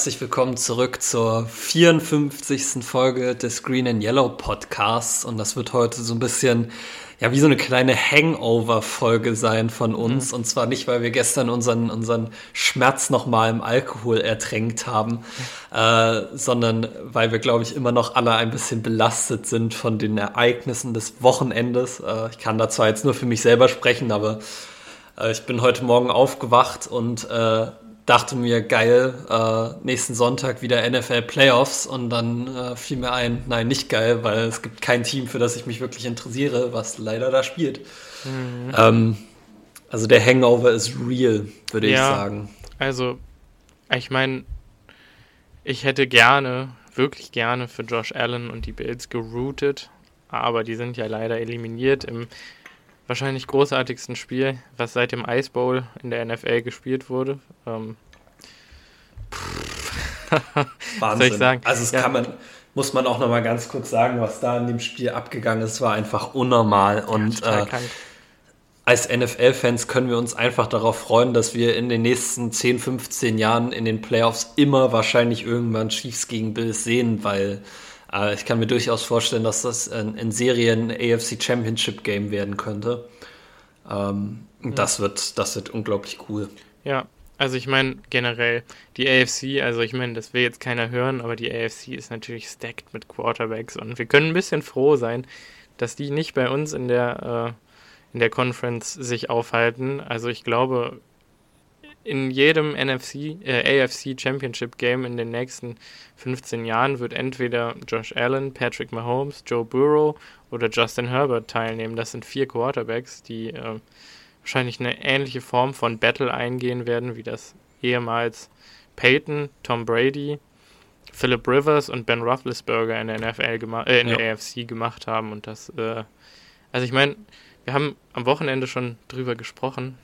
Herzlich willkommen zurück zur 54. Folge des Green and Yellow Podcasts. Und das wird heute so ein bisschen, ja, wie so eine kleine Hangover-Folge sein von uns. Mhm. Und zwar nicht, weil wir gestern unseren, unseren Schmerz nochmal im Alkohol ertränkt haben, äh, sondern weil wir, glaube ich, immer noch alle ein bisschen belastet sind von den Ereignissen des Wochenendes. Äh, ich kann da zwar jetzt nur für mich selber sprechen, aber äh, ich bin heute Morgen aufgewacht und äh, dachte mir, geil, äh, nächsten Sonntag wieder NFL Playoffs und dann äh, fiel mir ein, nein, nicht geil, weil es gibt kein Team, für das ich mich wirklich interessiere, was leider da spielt. Mhm. Ähm, also der Hangover ist real, würde ja, ich sagen. Also, ich meine, ich hätte gerne, wirklich gerne für Josh Allen und die Bills geroutet, aber die sind ja leider eliminiert im wahrscheinlich großartigsten Spiel, was seit dem Ice Bowl in der NFL gespielt wurde. Ähm, Wahnsinn. Also es ja. kann man, muss man auch noch mal ganz kurz sagen, was da in dem Spiel abgegangen ist, war einfach unnormal und ja, äh, als NFL-Fans können wir uns einfach darauf freuen, dass wir in den nächsten 10, 15 Jahren in den Playoffs immer wahrscheinlich irgendwann Chiefs gegen Bills sehen, weil äh, ich kann mir durchaus vorstellen, dass das in, in Serien AFC Championship Game werden könnte. Ähm, ja. das, wird, das wird unglaublich cool. Ja, also ich meine generell die AFC, also ich meine, das will jetzt keiner hören, aber die AFC ist natürlich stacked mit Quarterbacks und wir können ein bisschen froh sein, dass die nicht bei uns in der äh, in der Conference sich aufhalten. Also ich glaube, in jedem NFC, äh, AFC Championship Game in den nächsten 15 Jahren wird entweder Josh Allen, Patrick Mahomes, Joe Burrow oder Justin Herbert teilnehmen. Das sind vier Quarterbacks, die äh, wahrscheinlich eine ähnliche Form von Battle eingehen werden, wie das ehemals Peyton, Tom Brady, Philip Rivers und Ben Roethlisberger in der NFL gemacht, äh, in ja. der AFC gemacht haben. Und das, äh, also ich meine, wir haben am Wochenende schon drüber gesprochen,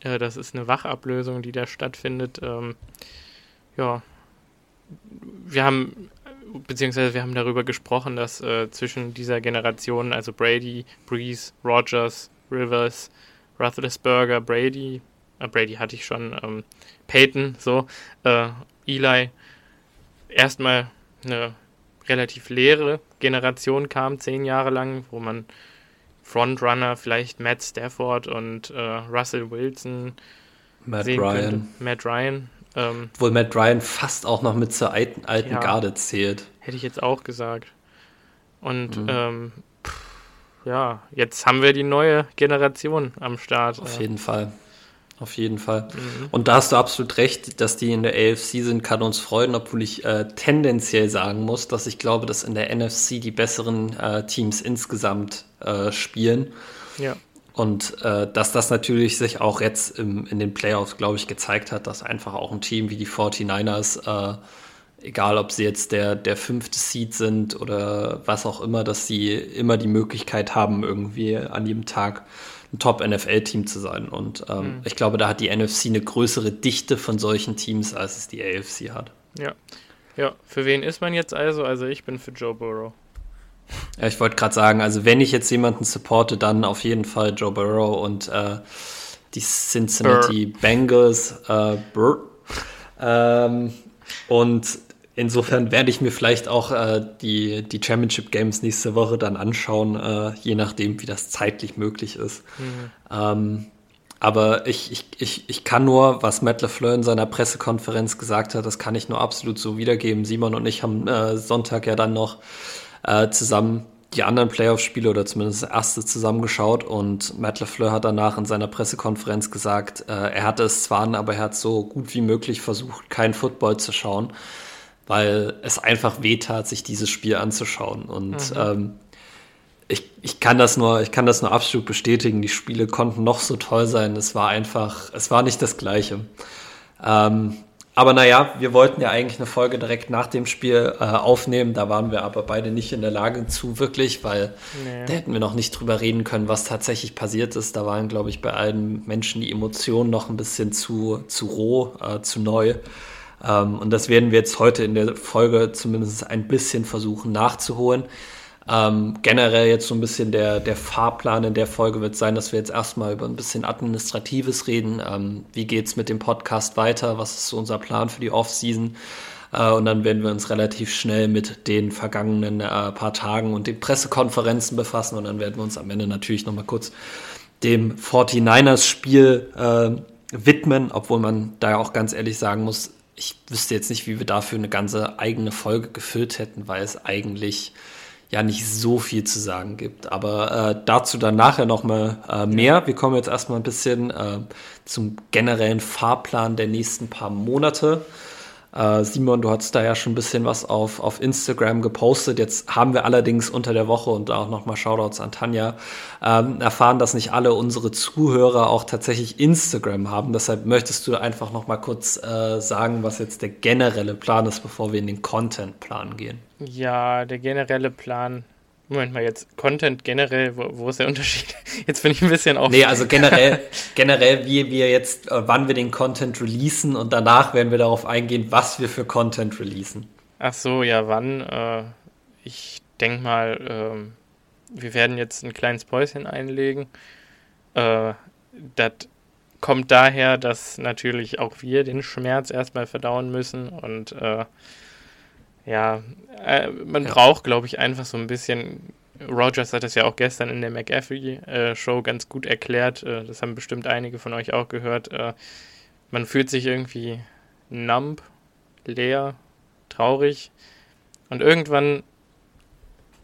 äh, das ist eine Wachablösung, die da stattfindet. Ähm, ja, wir haben, beziehungsweise wir haben darüber gesprochen, dass äh, zwischen dieser Generation, also Brady, Breeze, Rogers, Rivers, Roethlisberger, Brady, äh, Brady hatte ich schon, ähm, Peyton, so, äh, Eli, erstmal eine relativ leere Generation kam, zehn Jahre lang, wo man Frontrunner vielleicht Matt Stafford und äh, Russell Wilson Matt Ryan. Könnte. Matt Ryan. Ähm, Obwohl Matt Ryan fast auch noch mit zur alten, alten ja, Garde zählt. Hätte ich jetzt auch gesagt. Und mhm. ähm, pff, ja, jetzt haben wir die neue Generation am Start. Auf jeden Fall. Auf jeden Fall. Mhm. Und da hast du absolut recht, dass die in der AFC sind, kann uns freuen, obwohl ich äh, tendenziell sagen muss, dass ich glaube, dass in der NFC die besseren äh, Teams insgesamt äh, spielen. Ja. Und äh, dass das natürlich sich auch jetzt im, in den Playoffs, glaube ich, gezeigt hat, dass einfach auch ein Team wie die 49ers, äh, egal ob sie jetzt der, der fünfte Seed sind oder was auch immer, dass sie immer die Möglichkeit haben, irgendwie an jedem Tag ein Top-NFL-Team zu sein. Und ähm, mhm. ich glaube, da hat die NFC eine größere Dichte von solchen Teams, als es die AFC hat. Ja. Ja, für wen ist man jetzt also? Also ich bin für Joe Burrow. Ja, ich wollte gerade sagen, also wenn ich jetzt jemanden supporte, dann auf jeden Fall Joe Burrow und äh, die Cincinnati Burr. Bengals. Äh, Burr. Ähm, und insofern werde ich mir vielleicht auch äh, die, die Championship Games nächste Woche dann anschauen, äh, je nachdem, wie das zeitlich möglich ist. Mhm. Ähm, aber ich, ich, ich, ich kann nur, was Matt LeFleur in seiner Pressekonferenz gesagt hat, das kann ich nur absolut so wiedergeben. Simon und ich haben äh, Sonntag ja dann noch äh, zusammen die anderen Playoff-Spiele oder zumindest das erste zusammengeschaut und Matt LeFleur hat danach in seiner Pressekonferenz gesagt, äh, er hatte es zwar aber er hat so gut wie möglich versucht, kein Football zu schauen weil es einfach wehtat, sich dieses Spiel anzuschauen. Und mhm. ähm, ich, ich, kann das nur, ich kann das nur absolut bestätigen. Die Spiele konnten noch so toll sein. Es war einfach, es war nicht das Gleiche. Ähm, aber naja, wir wollten ja eigentlich eine Folge direkt nach dem Spiel äh, aufnehmen. Da waren wir aber beide nicht in der Lage zu, wirklich, weil nee. da hätten wir noch nicht drüber reden können, was tatsächlich passiert ist. Da waren, glaube ich, bei allen Menschen die Emotionen noch ein bisschen zu, zu roh, äh, zu neu. Ähm, und das werden wir jetzt heute in der Folge zumindest ein bisschen versuchen nachzuholen. Ähm, generell jetzt so ein bisschen der, der Fahrplan in der Folge wird sein, dass wir jetzt erstmal über ein bisschen Administratives reden. Ähm, wie geht's mit dem Podcast weiter? Was ist so unser Plan für die Offseason? Äh, und dann werden wir uns relativ schnell mit den vergangenen äh, paar Tagen und den Pressekonferenzen befassen. Und dann werden wir uns am Ende natürlich nochmal kurz dem 49ers-Spiel äh, widmen, obwohl man da ja auch ganz ehrlich sagen muss, ich wüsste jetzt nicht, wie wir dafür eine ganze eigene Folge gefüllt hätten, weil es eigentlich ja nicht so viel zu sagen gibt. Aber äh, dazu dann nachher nochmal äh, mehr. Wir kommen jetzt erstmal ein bisschen äh, zum generellen Fahrplan der nächsten paar Monate. Äh, Simon, du hast da ja schon ein bisschen was auf, auf Instagram gepostet. Jetzt haben wir allerdings unter der Woche und auch nochmal Shoutouts an Tanja ähm, erfahren, dass nicht alle unsere Zuhörer auch tatsächlich Instagram haben. Deshalb möchtest du einfach nochmal kurz äh, sagen, was jetzt der generelle Plan ist, bevor wir in den Content-Plan gehen. Ja, der generelle Plan Moment mal, jetzt Content generell, wo, wo, ist der Unterschied? Jetzt bin ich ein bisschen auf. Nee, also generell, generell, wie wir jetzt, äh, wann wir den Content releasen und danach werden wir darauf eingehen, was wir für Content releasen. Ach so, ja, wann? Äh, ich denke mal, äh, wir werden jetzt ein kleines Päuschen einlegen. Äh, das kommt daher, dass natürlich auch wir den Schmerz erstmal verdauen müssen und äh, ja, äh, man ja. braucht, glaube ich, einfach so ein bisschen. Rogers hat das ja auch gestern in der McAfee-Show äh, ganz gut erklärt. Äh, das haben bestimmt einige von euch auch gehört. Äh, man fühlt sich irgendwie numb, leer, traurig. Und irgendwann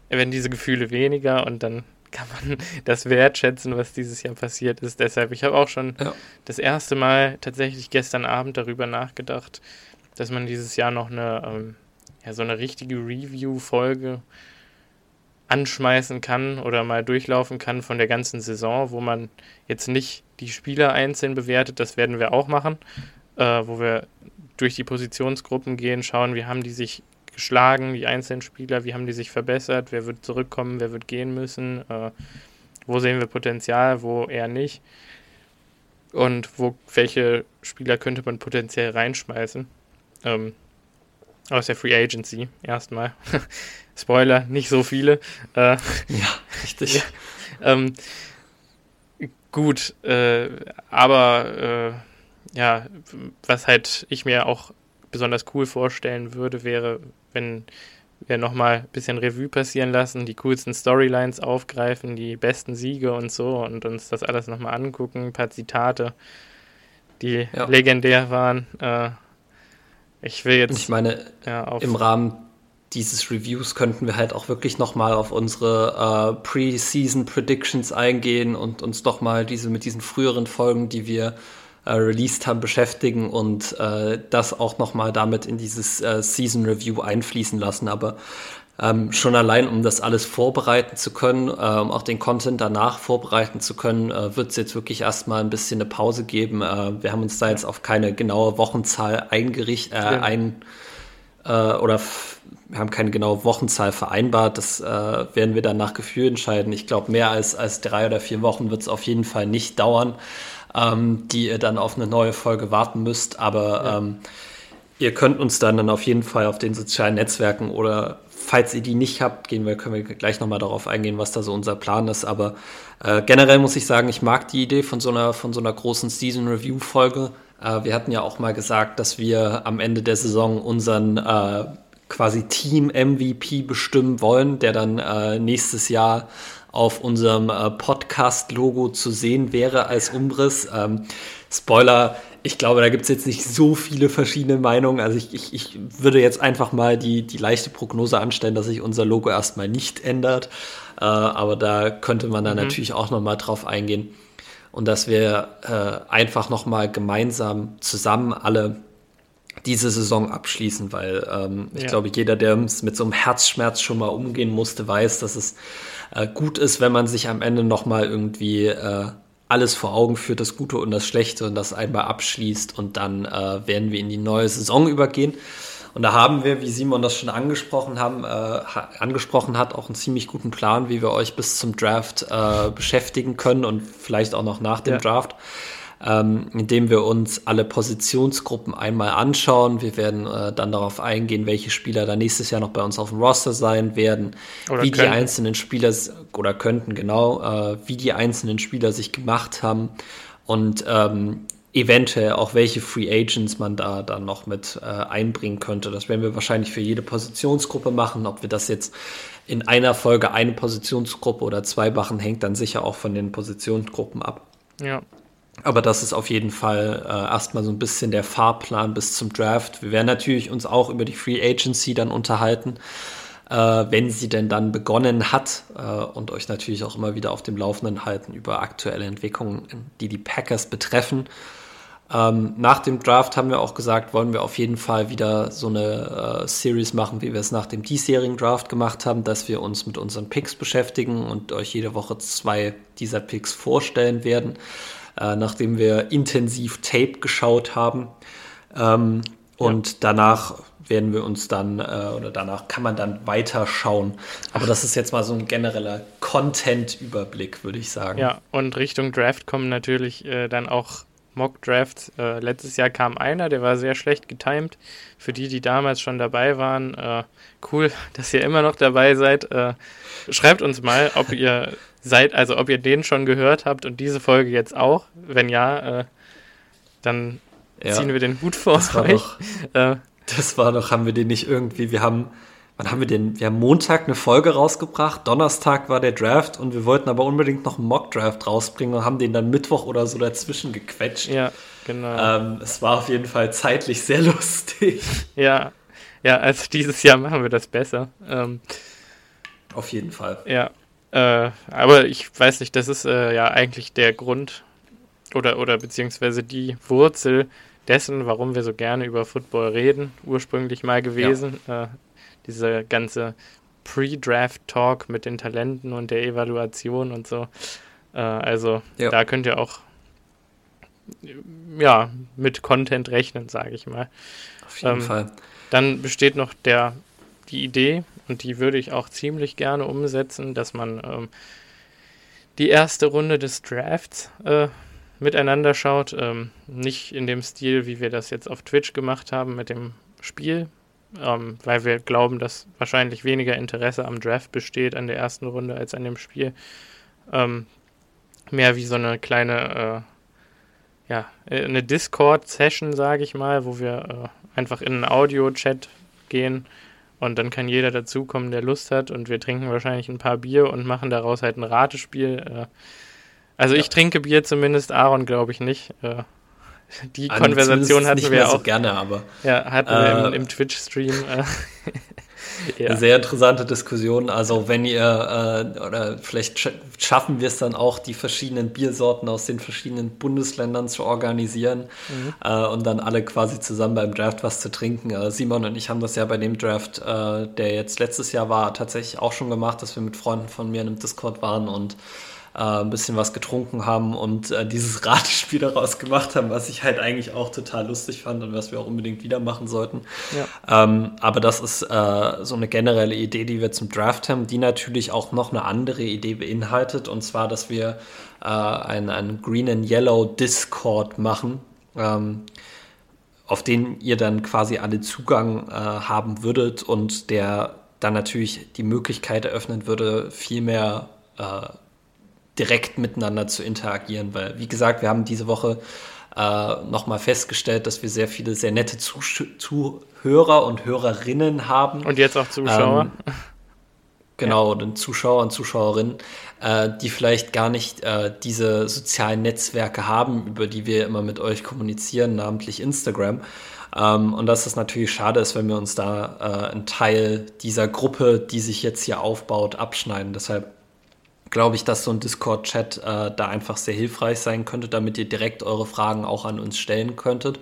werden diese Gefühle weniger und dann kann man das wertschätzen, was dieses Jahr passiert ist. Deshalb, ich habe auch schon ja. das erste Mal tatsächlich gestern Abend darüber nachgedacht, dass man dieses Jahr noch eine ähm, ja, so eine richtige Review-Folge anschmeißen kann oder mal durchlaufen kann von der ganzen Saison, wo man jetzt nicht die Spieler einzeln bewertet, das werden wir auch machen, äh, wo wir durch die Positionsgruppen gehen, schauen, wie haben die sich geschlagen, die einzelnen Spieler, wie haben die sich verbessert, wer wird zurückkommen, wer wird gehen müssen, äh, wo sehen wir Potenzial, wo eher nicht und wo welche Spieler könnte man potenziell reinschmeißen. Ähm, aus der Free Agency erstmal. Spoiler, nicht so viele. Äh, ja, richtig. Ja, ähm, gut, äh, aber äh, ja, was halt ich mir auch besonders cool vorstellen würde, wäre, wenn wir nochmal ein bisschen Revue passieren lassen, die coolsten Storylines aufgreifen, die besten Siege und so und uns das alles nochmal angucken, ein paar Zitate, die ja. legendär waren. Äh, ich will jetzt. Ich meine, ja, im Rahmen dieses Reviews könnten wir halt auch wirklich nochmal auf unsere äh, Pre-Season Predictions eingehen und uns doch mal diese mit diesen früheren Folgen, die wir äh, released haben, beschäftigen und äh, das auch nochmal damit in dieses äh, Season Review einfließen lassen. Aber ähm, schon allein, um das alles vorbereiten zu können, äh, um auch den Content danach vorbereiten zu können, äh, wird es jetzt wirklich erstmal ein bisschen eine Pause geben. Äh, wir haben uns da jetzt auf keine genaue Wochenzahl eingerichtet, äh, ja. ein äh, oder wir haben keine genaue Wochenzahl vereinbart. Das äh, werden wir dann nach Gefühl entscheiden. Ich glaube, mehr als, als drei oder vier Wochen wird es auf jeden Fall nicht dauern, ähm, die ihr dann auf eine neue Folge warten müsst. Aber ja. ähm, ihr könnt uns dann, dann auf jeden Fall auf den sozialen Netzwerken oder falls ihr die nicht habt, gehen wir, können wir gleich nochmal darauf eingehen, was da so unser Plan ist. Aber äh, generell muss ich sagen, ich mag die Idee von so einer, von so einer großen Season Review Folge. Äh, wir hatten ja auch mal gesagt, dass wir am Ende der Saison unseren äh, quasi Team MVP bestimmen wollen, der dann äh, nächstes Jahr auf unserem äh, Podcast-Logo zu sehen wäre als Umriss. Ähm, Spoiler, ich glaube, da gibt es jetzt nicht so viele verschiedene Meinungen. Also ich, ich, ich würde jetzt einfach mal die, die leichte Prognose anstellen, dass sich unser Logo erstmal nicht ändert. Äh, aber da könnte man dann mhm. natürlich auch nochmal drauf eingehen. Und dass wir äh, einfach nochmal gemeinsam zusammen alle diese Saison abschließen, weil ähm, ich ja. glaube, jeder, der mit so einem Herzschmerz schon mal umgehen musste, weiß, dass es äh, gut ist, wenn man sich am Ende nochmal irgendwie äh, alles vor Augen führt, das Gute und das Schlechte und das einmal abschließt und dann äh, werden wir in die neue Saison übergehen. Und da haben wir, wie Simon das schon angesprochen haben, äh, angesprochen hat, auch einen ziemlich guten Plan, wie wir euch bis zum Draft äh, beschäftigen können und vielleicht auch noch nach dem ja. Draft. Ähm, indem wir uns alle Positionsgruppen einmal anschauen. Wir werden äh, dann darauf eingehen, welche Spieler da nächstes Jahr noch bei uns auf dem Roster sein werden, oder wie könnten. die einzelnen Spieler oder könnten genau, äh, wie die einzelnen Spieler sich gemacht haben und ähm, eventuell auch welche Free Agents man da dann noch mit äh, einbringen könnte. Das werden wir wahrscheinlich für jede Positionsgruppe machen. Ob wir das jetzt in einer Folge eine Positionsgruppe oder zwei machen, hängt dann sicher auch von den Positionsgruppen ab. Ja. Aber das ist auf jeden Fall äh, erstmal so ein bisschen der Fahrplan bis zum Draft. Wir werden natürlich uns auch über die Free Agency dann unterhalten, äh, wenn sie denn dann begonnen hat äh, und euch natürlich auch immer wieder auf dem Laufenden halten über aktuelle Entwicklungen, die die Packers betreffen. Ähm, nach dem Draft haben wir auch gesagt, wollen wir auf jeden Fall wieder so eine äh, Series machen, wie wir es nach dem diesjährigen Draft gemacht haben, dass wir uns mit unseren Picks beschäftigen und euch jede Woche zwei dieser Picks vorstellen werden, äh, nachdem wir intensiv Tape geschaut haben. Ähm, ja. Und danach werden wir uns dann, äh, oder danach kann man dann weiter schauen. Aber das ist jetzt mal so ein genereller Content-Überblick, würde ich sagen. Ja, und Richtung Draft kommen natürlich äh, dann auch Mock Drafts. Äh, letztes Jahr kam einer, der war sehr schlecht getimed. Für die, die damals schon dabei waren, äh, cool, dass ihr immer noch dabei seid. Äh, schreibt uns mal, ob ihr seid, also ob ihr den schon gehört habt und diese Folge jetzt auch. Wenn ja, äh, dann ja, ziehen wir den Hut vor das euch. Doch, äh, das war doch, haben wir den nicht irgendwie, wir haben wann haben wir den? Wir haben Montag eine Folge rausgebracht, Donnerstag war der Draft und wir wollten aber unbedingt noch einen Mock-Draft rausbringen und haben den dann Mittwoch oder so dazwischen gequetscht. Ja, genau. Ähm, es war auf jeden Fall zeitlich sehr lustig. Ja, ja, also dieses Jahr machen wir das besser. Ähm, auf jeden Fall. Ja, äh, aber ich weiß nicht, das ist äh, ja eigentlich der Grund oder, oder beziehungsweise die Wurzel dessen, warum wir so gerne über Football reden, ursprünglich mal gewesen. Ja. Äh, diese ganze Pre-Draft-Talk mit den Talenten und der Evaluation und so. Äh, also ja. da könnt ihr auch ja, mit Content rechnen, sage ich mal. Auf jeden ähm, Fall. Dann besteht noch der, die Idee, und die würde ich auch ziemlich gerne umsetzen, dass man ähm, die erste Runde des Drafts äh, miteinander schaut. Ähm, nicht in dem Stil, wie wir das jetzt auf Twitch gemacht haben mit dem Spiel, ähm, weil wir glauben, dass wahrscheinlich weniger Interesse am Draft besteht an der ersten Runde als an dem Spiel. Ähm, mehr wie so eine kleine, äh, ja, eine Discord-Session, sage ich mal, wo wir äh, einfach in einen Audio-Chat gehen und dann kann jeder dazukommen, der Lust hat und wir trinken wahrscheinlich ein paar Bier und machen daraus halt ein Ratespiel. Äh, also ja. ich trinke Bier zumindest, Aaron glaube ich nicht. Äh, die also Konversation hatten wir auch. So gerne, aber. Ja, hatten äh, wir im, im Twitch-Stream. Ja. Sehr interessante Diskussion. Also, wenn ihr, äh, oder vielleicht schaffen wir es dann auch, die verschiedenen Biersorten aus den verschiedenen Bundesländern zu organisieren mhm. äh, und dann alle quasi zusammen beim Draft was zu trinken. Äh, Simon und ich haben das ja bei dem Draft, äh, der jetzt letztes Jahr war, tatsächlich auch schon gemacht, dass wir mit Freunden von mir in einem Discord waren und äh, ein bisschen was getrunken haben und äh, dieses Ratespiel daraus gemacht haben, was ich halt eigentlich auch total lustig fand und was wir auch unbedingt wieder machen sollten. Ja. Ähm, aber das ist äh, so eine generelle Idee, die wir zum Draft haben, die natürlich auch noch eine andere Idee beinhaltet und zwar, dass wir äh, einen, einen Green and Yellow Discord machen. Ähm, auf den ihr dann quasi alle Zugang äh, haben würdet und der dann natürlich die Möglichkeit eröffnen würde, viel mehr äh, direkt miteinander zu interagieren, weil, wie gesagt, wir haben diese Woche äh, nochmal festgestellt, dass wir sehr viele sehr nette Zuh Zuhörer und Hörerinnen haben. Und jetzt auch Zuschauer. Ähm, genau, ja. und Zuschauer und Zuschauerinnen, äh, die vielleicht gar nicht äh, diese sozialen Netzwerke haben, über die wir immer mit euch kommunizieren, namentlich Instagram. Ähm, und dass es natürlich schade ist, wenn wir uns da äh, einen Teil dieser Gruppe, die sich jetzt hier aufbaut, abschneiden. Deshalb glaube ich, dass so ein Discord-Chat äh, da einfach sehr hilfreich sein könnte, damit ihr direkt eure Fragen auch an uns stellen könntet.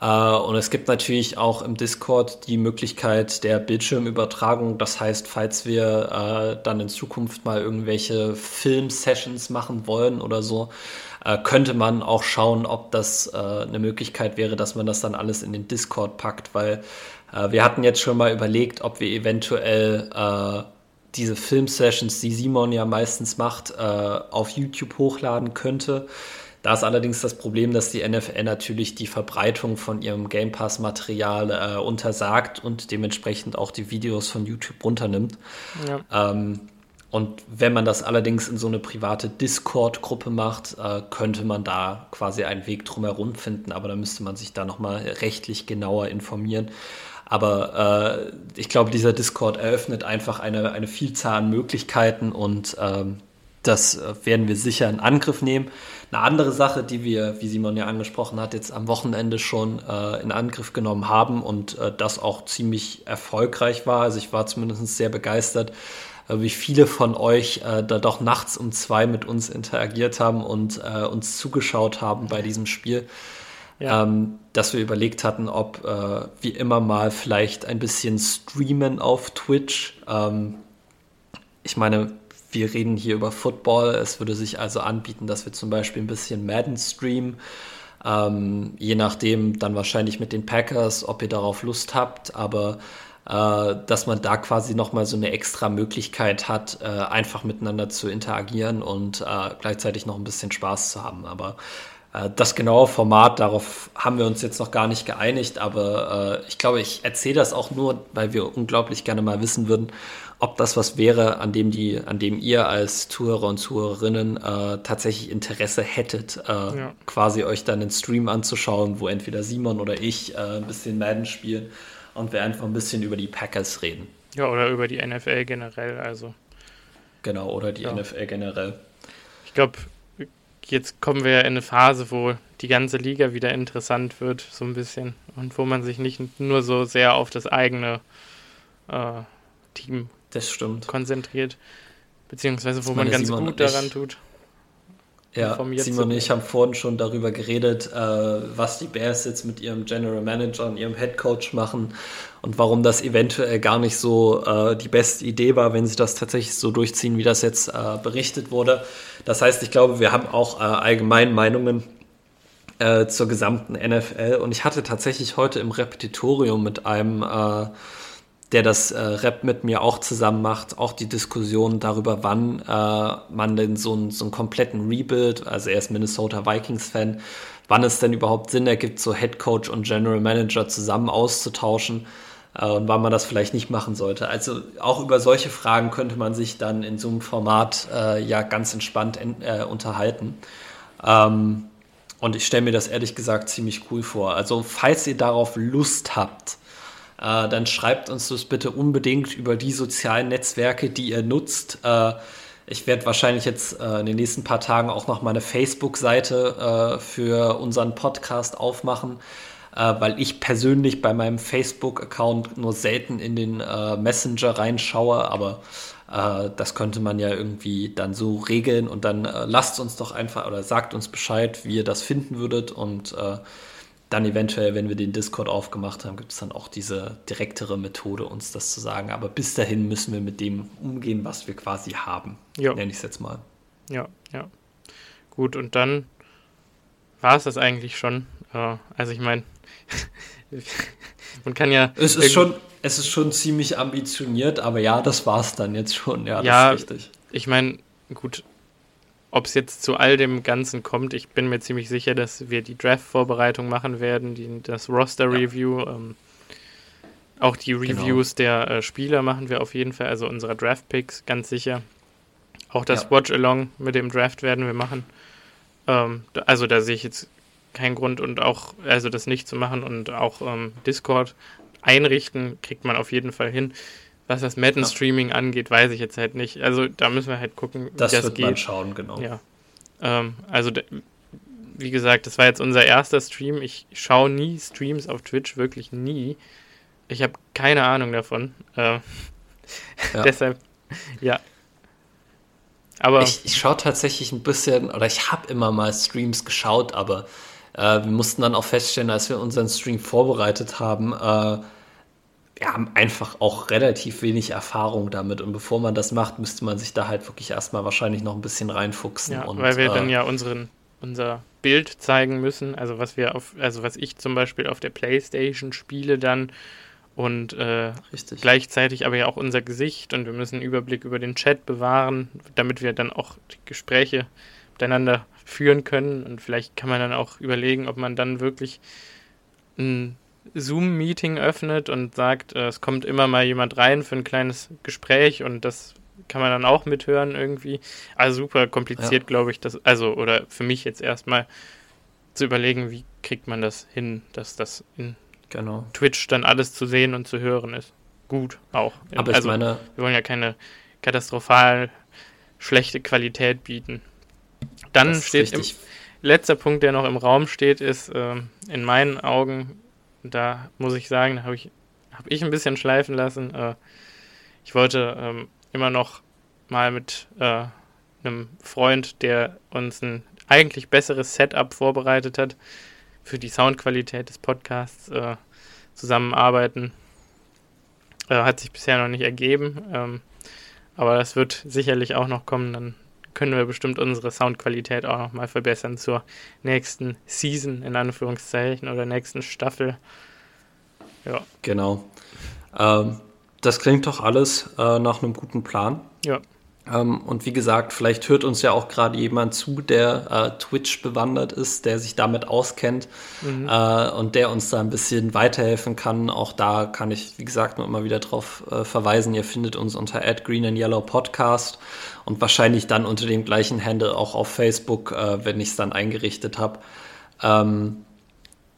Äh, und es gibt natürlich auch im Discord die Möglichkeit der Bildschirmübertragung. Das heißt, falls wir äh, dann in Zukunft mal irgendwelche Film-Sessions machen wollen oder so, äh, könnte man auch schauen, ob das äh, eine Möglichkeit wäre, dass man das dann alles in den Discord packt, weil äh, wir hatten jetzt schon mal überlegt, ob wir eventuell diese Film-Sessions, die Simon ja meistens macht, äh, auf YouTube hochladen könnte. Da ist allerdings das Problem, dass die NFL natürlich die Verbreitung von ihrem Game Pass-Material äh, untersagt und dementsprechend auch die Videos von YouTube runternimmt. Ja. Ähm, und wenn man das allerdings in so eine private Discord-Gruppe macht, äh, könnte man da quasi einen Weg drumherum finden, aber da müsste man sich da nochmal rechtlich genauer informieren. Aber äh, ich glaube, dieser Discord eröffnet einfach eine, eine Vielzahl an Möglichkeiten und ähm, das äh, werden wir sicher in Angriff nehmen. Eine andere Sache, die wir, wie Simon ja angesprochen hat, jetzt am Wochenende schon äh, in Angriff genommen haben und äh, das auch ziemlich erfolgreich war. Also ich war zumindest sehr begeistert, äh, wie viele von euch äh, da doch nachts um zwei mit uns interagiert haben und äh, uns zugeschaut haben bei diesem Spiel ja. ähm, dass wir überlegt hatten, ob äh, wie immer mal vielleicht ein bisschen streamen auf Twitch. Ähm, ich meine, wir reden hier über Football. Es würde sich also anbieten, dass wir zum Beispiel ein bisschen Madden streamen. Ähm, je nachdem dann wahrscheinlich mit den Packers, ob ihr darauf Lust habt, aber äh, dass man da quasi nochmal so eine extra Möglichkeit hat, äh, einfach miteinander zu interagieren und äh, gleichzeitig noch ein bisschen Spaß zu haben. Aber das genaue Format, darauf haben wir uns jetzt noch gar nicht geeinigt, aber äh, ich glaube, ich erzähle das auch nur, weil wir unglaublich gerne mal wissen würden, ob das was wäre, an dem die, an dem ihr als Zuhörer und Zuhörerinnen äh, tatsächlich Interesse hättet, äh, ja. quasi euch dann den Stream anzuschauen, wo entweder Simon oder ich äh, ein bisschen Madden spielen und wir einfach ein bisschen über die Packers reden. Ja, oder über die NFL generell, also. Genau, oder die ja. NFL generell. Ich glaube, jetzt kommen wir ja in eine Phase, wo die ganze Liga wieder interessant wird, so ein bisschen. Und wo man sich nicht nur so sehr auf das eigene äh, Team konzentriert. Beziehungsweise wo man ganz Simon gut daran tut. Ja, Simon und ich haben vorhin schon darüber geredet, äh, was die Bears jetzt mit ihrem General Manager und ihrem Head Coach machen und warum das eventuell gar nicht so äh, die beste Idee war, wenn sie das tatsächlich so durchziehen, wie das jetzt äh, berichtet wurde. Das heißt, ich glaube, wir haben auch äh, allgemein Meinungen äh, zur gesamten NFL und ich hatte tatsächlich heute im Repetitorium mit einem äh, der das äh, Rap mit mir auch zusammen macht, auch die Diskussion darüber, wann äh, man denn so, ein, so einen kompletten Rebuild, also er ist Minnesota Vikings-Fan, wann es denn überhaupt Sinn ergibt, so Head Coach und General Manager zusammen auszutauschen äh, und wann man das vielleicht nicht machen sollte. Also auch über solche Fragen könnte man sich dann in so einem Format äh, ja ganz entspannt äh, unterhalten. Ähm, und ich stelle mir das ehrlich gesagt ziemlich cool vor. Also falls ihr darauf Lust habt, äh, dann schreibt uns das bitte unbedingt über die sozialen Netzwerke, die ihr nutzt. Äh, ich werde wahrscheinlich jetzt äh, in den nächsten paar Tagen auch noch meine Facebook-Seite äh, für unseren Podcast aufmachen, äh, weil ich persönlich bei meinem Facebook-Account nur selten in den äh, Messenger reinschaue, aber das könnte man ja irgendwie dann so regeln und dann lasst uns doch einfach oder sagt uns Bescheid, wie ihr das finden würdet und dann eventuell, wenn wir den Discord aufgemacht haben, gibt es dann auch diese direktere Methode, uns das zu sagen. Aber bis dahin müssen wir mit dem umgehen, was wir quasi haben. Ja. Nenne ich es jetzt mal. Ja, ja. Gut, und dann war es das eigentlich schon. Äh, also ich meine, man kann ja. Es ist, schon, es ist schon ziemlich ambitioniert, aber ja, das war es dann jetzt schon. Ja, ja ist richtig. Ich meine, gut, ob es jetzt zu all dem Ganzen kommt, ich bin mir ziemlich sicher, dass wir die Draft-Vorbereitung machen werden, die, das Roster-Review, ja. ähm, auch die genau. Reviews genau. der äh, Spieler machen wir auf jeden Fall, also unsere Draft-Picks, ganz sicher. Auch das ja. Watch-Along mit dem Draft werden wir machen. Ähm, also da sehe ich jetzt keinen Grund und auch, also das nicht zu machen und auch ähm, Discord einrichten, kriegt man auf jeden Fall hin. Was das Madden-Streaming ja. angeht, weiß ich jetzt halt nicht. Also da müssen wir halt gucken, wie das, das wird geht. Man schauen, genau. Ja. Ähm, also wie gesagt, das war jetzt unser erster Stream. Ich schaue nie Streams auf Twitch, wirklich nie. Ich habe keine Ahnung davon. Äh, ja. deshalb, ja. Aber ich, ich schaue tatsächlich ein bisschen, oder ich habe immer mal Streams geschaut, aber äh, wir mussten dann auch feststellen, als wir unseren Stream vorbereitet haben, äh, wir haben einfach auch relativ wenig Erfahrung damit. Und bevor man das macht, müsste man sich da halt wirklich erstmal wahrscheinlich noch ein bisschen reinfuchsen. Ja, und, weil wir äh, dann ja unseren, unser Bild zeigen müssen, also was wir auf, also was ich zum Beispiel auf der Playstation spiele dann und äh, gleichzeitig aber ja auch unser Gesicht und wir müssen einen Überblick über den Chat bewahren, damit wir dann auch die Gespräche miteinander führen können. Und vielleicht kann man dann auch überlegen, ob man dann wirklich ein Zoom-Meeting öffnet und sagt, äh, es kommt immer mal jemand rein für ein kleines Gespräch und das kann man dann auch mithören irgendwie. Also super kompliziert, ja. glaube ich, das, also, oder für mich jetzt erstmal zu überlegen, wie kriegt man das hin, dass das in genau. Twitch dann alles zu sehen und zu hören ist. Gut, auch. Aber also, ich meine, wir wollen ja keine katastrophal schlechte Qualität bieten. Dann steht im, letzter Punkt, der noch im Raum steht, ist äh, in meinen Augen, da muss ich sagen, habe ich, hab ich ein bisschen schleifen lassen. Äh, ich wollte ähm, immer noch mal mit äh, einem Freund, der uns ein eigentlich besseres Setup vorbereitet hat für die Soundqualität des Podcasts, äh, zusammenarbeiten. Äh, hat sich bisher noch nicht ergeben, ähm, aber das wird sicherlich auch noch kommen. Dann können wir bestimmt unsere Soundqualität auch noch mal verbessern zur nächsten Season in Anführungszeichen oder nächsten Staffel. Ja. Genau. Ähm, das klingt doch alles äh, nach einem guten Plan. Ja. Ähm, und wie gesagt, vielleicht hört uns ja auch gerade jemand zu, der äh, Twitch bewandert ist, der sich damit auskennt mhm. äh, und der uns da ein bisschen weiterhelfen kann. Auch da kann ich, wie gesagt, nur immer wieder darauf äh, verweisen. Ihr findet uns unter Green and Yellow Podcast und wahrscheinlich dann unter dem gleichen Handle auch auf Facebook, äh, wenn ich es dann eingerichtet habe. Ähm,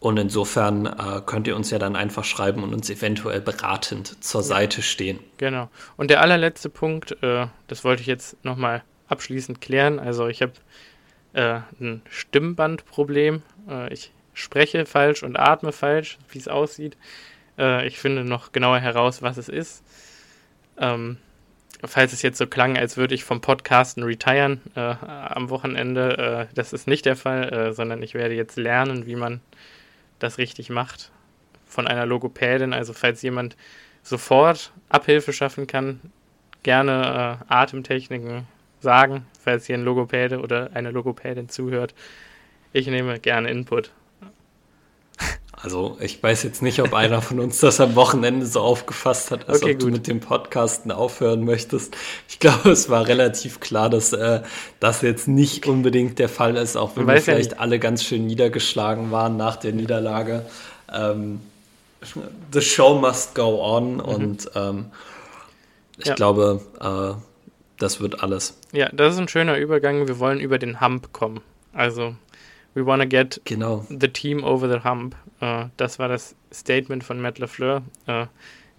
und insofern äh, könnt ihr uns ja dann einfach schreiben und uns eventuell beratend zur Seite stehen. Genau. Und der allerletzte Punkt, äh, das wollte ich jetzt nochmal abschließend klären. Also ich habe äh, ein Stimmbandproblem. Äh, ich spreche falsch und atme falsch, wie es aussieht. Äh, ich finde noch genauer heraus, was es ist. Ähm, falls es jetzt so klang, als würde ich vom Podcasten retiren äh, am Wochenende, das ist nicht der Fall, sondern ich werde jetzt lernen, wie man das richtig macht von einer Logopädin. Also falls jemand sofort Abhilfe schaffen kann, gerne äh, Atemtechniken sagen, falls hier ein Logopäde oder eine Logopädin zuhört. Ich nehme gerne Input. Also ich weiß jetzt nicht, ob einer von uns das am Wochenende so aufgefasst hat, als okay, ob gut. du mit dem Podcasten aufhören möchtest. Ich glaube, es war relativ klar, dass äh, das jetzt nicht unbedingt der Fall ist, auch wenn wir vielleicht ja alle ganz schön niedergeschlagen waren nach der Niederlage. Ähm, the show must go on mhm. und ähm, ich ja. glaube, äh, das wird alles. Ja, das ist ein schöner Übergang. Wir wollen über den Hump kommen. Also We wanna get genau. the team over the hump. Uh, das war das Statement von Matt LaFleur uh,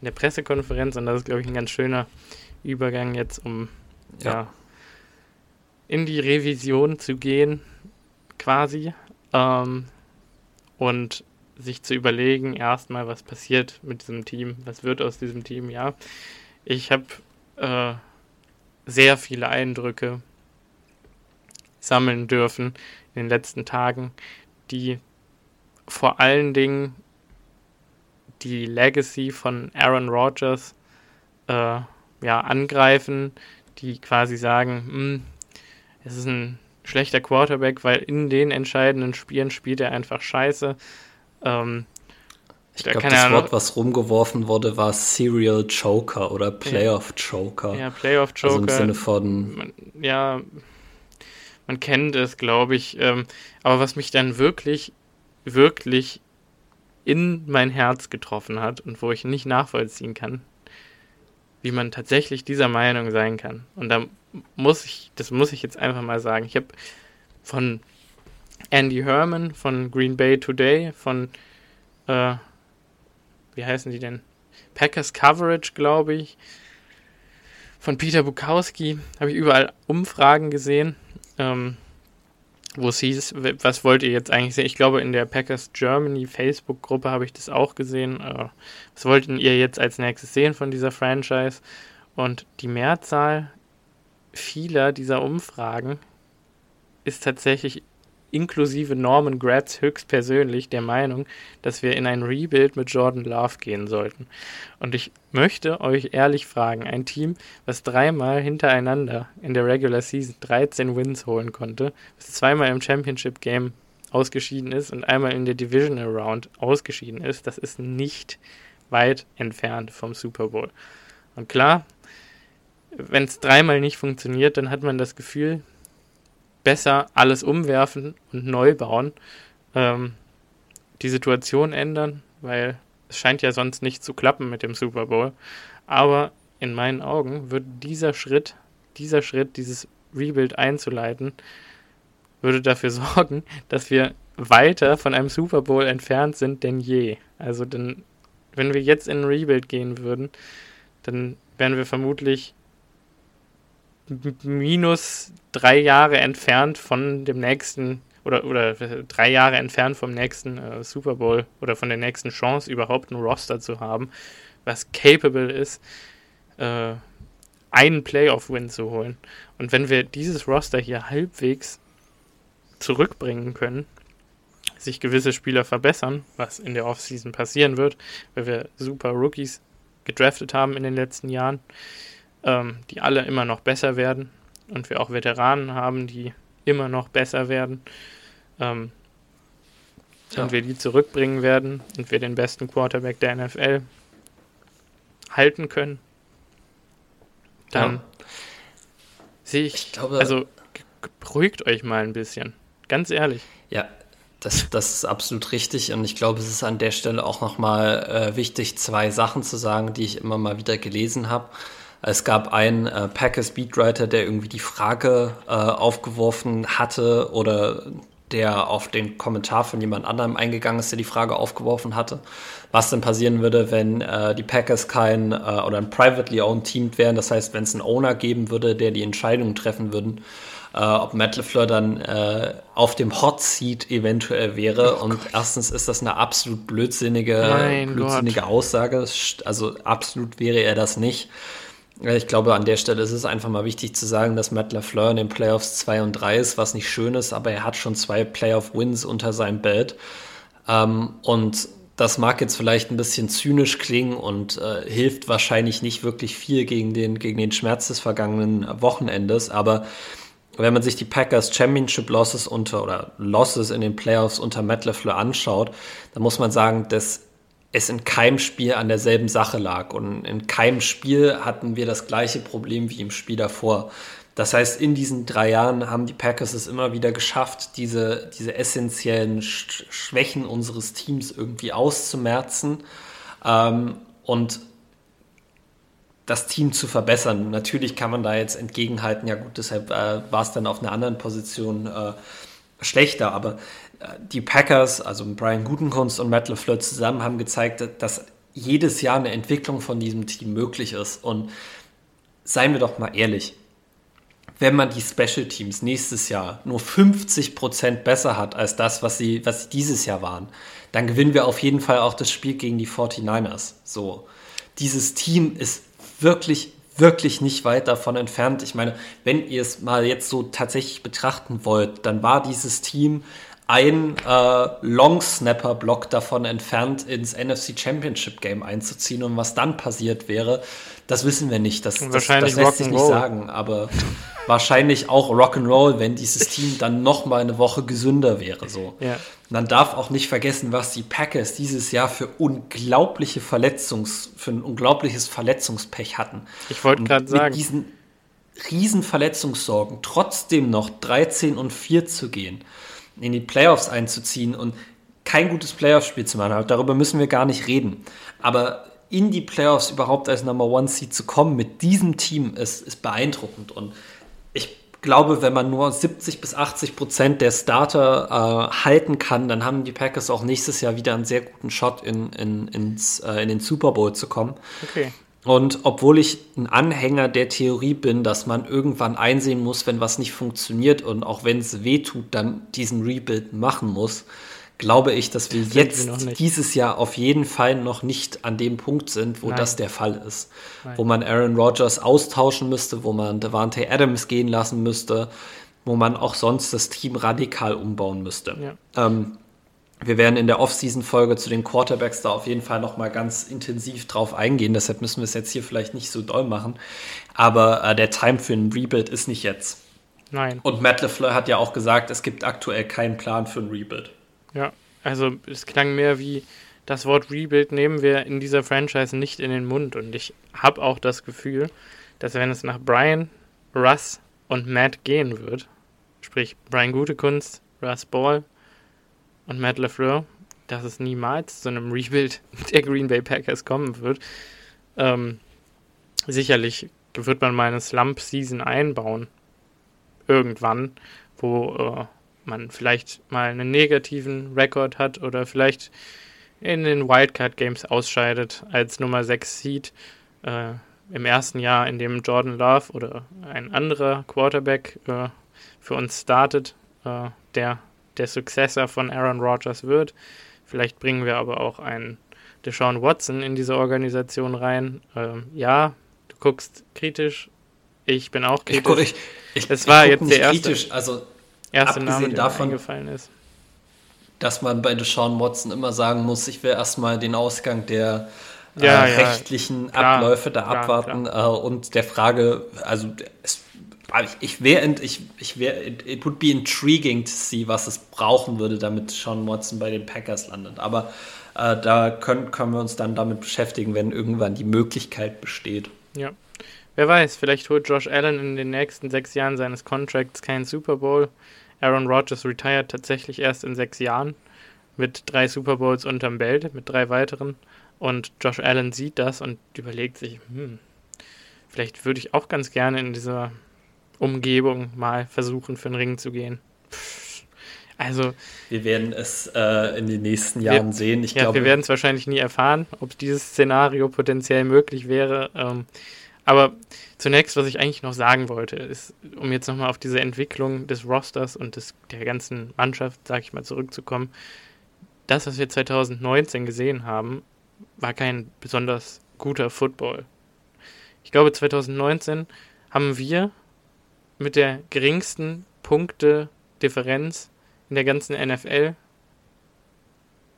in der Pressekonferenz und das ist, glaube ich, ein ganz schöner Übergang jetzt, um ja. ja in die Revision zu gehen, quasi. Um, und sich zu überlegen, erstmal, was passiert mit diesem Team, was wird aus diesem Team, ja. Ich habe äh, sehr viele Eindrücke sammeln dürfen in den letzten Tagen, die vor allen Dingen die Legacy von Aaron Rodgers äh, ja, angreifen, die quasi sagen, hm, es ist ein schlechter Quarterback, weil in den entscheidenden Spielen spielt er einfach scheiße. Ähm, ich glaube, das Wort, was rumgeworfen wurde, war Serial Joker oder Playoff Joker. Ja, Playoff Joker. Also im Sinne von. Ja, man kennt es, glaube ich. Ähm, aber was mich dann wirklich, wirklich in mein Herz getroffen hat und wo ich nicht nachvollziehen kann, wie man tatsächlich dieser Meinung sein kann. Und da muss ich, das muss ich jetzt einfach mal sagen. Ich habe von Andy Herman, von Green Bay Today, von, äh, wie heißen die denn? Packers Coverage, glaube ich, von Peter Bukowski, habe ich überall Umfragen gesehen ähm, wo es hieß, was wollt ihr jetzt eigentlich sehen? Ich glaube, in der Packers Germany Facebook-Gruppe habe ich das auch gesehen. Äh, was wollten ihr jetzt als nächstes sehen von dieser Franchise? Und die Mehrzahl vieler dieser Umfragen ist tatsächlich inklusive Norman Gratz höchstpersönlich der Meinung, dass wir in ein Rebuild mit Jordan Love gehen sollten. Und ich möchte euch ehrlich fragen, ein Team, was dreimal hintereinander in der Regular Season 13 Wins holen konnte, was zweimal im Championship Game ausgeschieden ist und einmal in der Divisional Round ausgeschieden ist, das ist nicht weit entfernt vom Super Bowl. Und klar, wenn es dreimal nicht funktioniert, dann hat man das Gefühl, besser alles umwerfen und neu bauen, ähm, die Situation ändern, weil es scheint ja sonst nicht zu klappen mit dem Super Bowl. Aber in meinen Augen würde dieser Schritt, dieser Schritt, dieses Rebuild einzuleiten, würde dafür sorgen, dass wir weiter von einem Super Bowl entfernt sind denn je. Also denn, wenn wir jetzt in ein Rebuild gehen würden, dann wären wir vermutlich minus drei Jahre entfernt von dem nächsten oder, oder drei Jahre entfernt vom nächsten äh, Super Bowl oder von der nächsten Chance, überhaupt ein Roster zu haben, was capable ist, äh, einen Playoff-Win zu holen. Und wenn wir dieses Roster hier halbwegs zurückbringen können, sich gewisse Spieler verbessern, was in der Offseason passieren wird, weil wir super Rookies gedraftet haben in den letzten Jahren, ähm, die alle immer noch besser werden und wir auch Veteranen haben, die immer noch besser werden. Ähm, ja. Und wir die zurückbringen werden und wir den besten Quarterback der NFL halten können, dann ja. sehe ich, ich glaube, also beruhigt euch mal ein bisschen. Ganz ehrlich. Ja, das, das ist absolut richtig und ich glaube, es ist an der Stelle auch nochmal äh, wichtig, zwei Sachen zu sagen, die ich immer mal wieder gelesen habe. Es gab einen äh, Packers Speedwriter, der irgendwie die Frage äh, aufgeworfen hatte oder der auf den Kommentar von jemand anderem eingegangen ist, der die Frage aufgeworfen hatte, was denn passieren würde, wenn äh, die Packers kein äh, oder ein privately owned Team wären. Das heißt, wenn es einen Owner geben würde, der die Entscheidungen treffen würden, äh, ob Matt LeFleur dann äh, auf dem Hot Seat eventuell wäre. Oh Und Gott. erstens ist das eine absolut blödsinnige, blödsinnige Aussage. Also absolut wäre er das nicht. Ich glaube, an der Stelle ist es einfach mal wichtig zu sagen, dass Matt LaFleur in den Playoffs 2 und 3 ist, was nicht schön ist, aber er hat schon zwei Playoff-Wins unter seinem Belt. Ähm, und das mag jetzt vielleicht ein bisschen zynisch klingen und äh, hilft wahrscheinlich nicht wirklich viel gegen den, gegen den Schmerz des vergangenen Wochenendes, aber wenn man sich die Packers Championship Losses unter oder Losses in den Playoffs unter Matt LaFleur anschaut, dann muss man sagen, dass es in keinem Spiel an derselben Sache lag. Und in keinem Spiel hatten wir das gleiche Problem wie im Spiel davor. Das heißt, in diesen drei Jahren haben die Packers es immer wieder geschafft, diese, diese essentiellen Schwächen unseres Teams irgendwie auszumerzen ähm, und das Team zu verbessern. Natürlich kann man da jetzt entgegenhalten, ja gut, deshalb äh, war es dann auf einer anderen Position äh, schlechter, aber die Packers, also Brian Gutenkunst und Matt LeFleur zusammen, haben gezeigt, dass jedes Jahr eine Entwicklung von diesem Team möglich ist. Und seien wir doch mal ehrlich, wenn man die Special Teams nächstes Jahr nur 50% besser hat als das, was sie, was sie dieses Jahr waren, dann gewinnen wir auf jeden Fall auch das Spiel gegen die 49ers. So. Dieses Team ist wirklich, wirklich nicht weit davon entfernt. Ich meine, wenn ihr es mal jetzt so tatsächlich betrachten wollt, dann war dieses Team ein äh, Long-Snapper-Block davon entfernt, ins NFC Championship Game einzuziehen. Und was dann passiert wäre, das wissen wir nicht. Das, das, das lässt sich nicht sagen. Aber wahrscheinlich auch Rock'n'Roll, wenn dieses Team dann noch mal eine Woche gesünder wäre. So. Ja. Man darf auch nicht vergessen, was die Packers dieses Jahr für unglaubliche Verletzungs, für ein unglaubliches Verletzungspech hatten. Ich wollte gerade sagen. Mit diesen riesen Verletzungssorgen trotzdem noch 13 und 4 zu gehen in die Playoffs einzuziehen und kein gutes Playoff-Spiel zu machen. Darüber müssen wir gar nicht reden. Aber in die Playoffs überhaupt als Number One Seed zu kommen mit diesem Team ist, ist beeindruckend. Und ich glaube, wenn man nur 70 bis 80 Prozent der Starter äh, halten kann, dann haben die Packers auch nächstes Jahr wieder einen sehr guten Shot in, in, ins, äh, in den Super Bowl zu kommen. Okay. Und obwohl ich ein Anhänger der Theorie bin, dass man irgendwann einsehen muss, wenn was nicht funktioniert und auch wenn es weh tut, dann diesen Rebuild machen muss, glaube ich, dass wir das jetzt dieses Jahr auf jeden Fall noch nicht an dem Punkt sind, wo Nein. das der Fall ist. Nein. Wo man Aaron Rodgers austauschen müsste, wo man Devante Adams gehen lassen müsste, wo man auch sonst das Team radikal umbauen müsste. Ja. Ähm, wir werden in der Off-Season-Folge zu den Quarterbacks da auf jeden Fall nochmal ganz intensiv drauf eingehen. Deshalb müssen wir es jetzt hier vielleicht nicht so doll machen. Aber äh, der Time für ein Rebuild ist nicht jetzt. Nein. Und Matt LeFleur hat ja auch gesagt, es gibt aktuell keinen Plan für ein Rebuild. Ja, also es klang mehr wie, das Wort Rebuild nehmen wir in dieser Franchise nicht in den Mund. Und ich habe auch das Gefühl, dass wenn es nach Brian, Russ und Matt gehen wird, sprich Brian Gutekunst, Russ Ball und Matt LeFleur, dass es niemals zu einem Rebuild der Green Bay Packers kommen wird. Ähm, sicherlich wird man mal eine Slump-Season einbauen. Irgendwann, wo äh, man vielleicht mal einen negativen Rekord hat oder vielleicht in den Wildcard-Games ausscheidet als Nummer 6 Seed. Äh, Im ersten Jahr, in dem Jordan Love oder ein anderer Quarterback äh, für uns startet, äh, der der Successor von Aaron Rodgers wird. Vielleicht bringen wir aber auch einen Deshaun Watson in diese Organisation rein. Ähm, ja, du guckst kritisch. Ich bin auch kritisch. Ich, ich, ich, es war jetzt der erste, kritisch. Also, erste Name, der davon, mir eingefallen ist dass man bei Deshaun Watson immer sagen muss, ich will erstmal den Ausgang der äh, ja, äh, rechtlichen ja, klar, Abläufe da klar, abwarten klar. Äh, und der Frage, also es, ich wäre, ich, ich wäre, it, would be intriguing to see, was es brauchen würde, damit Sean Watson bei den Packers landet. Aber äh, da können, können wir uns dann damit beschäftigen, wenn irgendwann die Möglichkeit besteht. Ja. Wer weiß, vielleicht holt Josh Allen in den nächsten sechs Jahren seines Contracts keinen Super Bowl. Aaron Rodgers retired tatsächlich erst in sechs Jahren mit drei Super Bowls unterm Belt, mit drei weiteren. Und Josh Allen sieht das und überlegt sich, hm, vielleicht würde ich auch ganz gerne in dieser Umgebung mal versuchen, für einen Ring zu gehen. Also. Wir werden es äh, in den nächsten Jahren wir, sehen. Ich ja, glaube, wir werden es wahrscheinlich nie erfahren, ob dieses Szenario potenziell möglich wäre. Ähm, aber zunächst, was ich eigentlich noch sagen wollte, ist, um jetzt nochmal auf diese Entwicklung des Rosters und des, der ganzen Mannschaft, sag ich mal, zurückzukommen. Das, was wir 2019 gesehen haben, war kein besonders guter Football. Ich glaube, 2019 haben wir mit der geringsten Punkte-Differenz in der ganzen NFL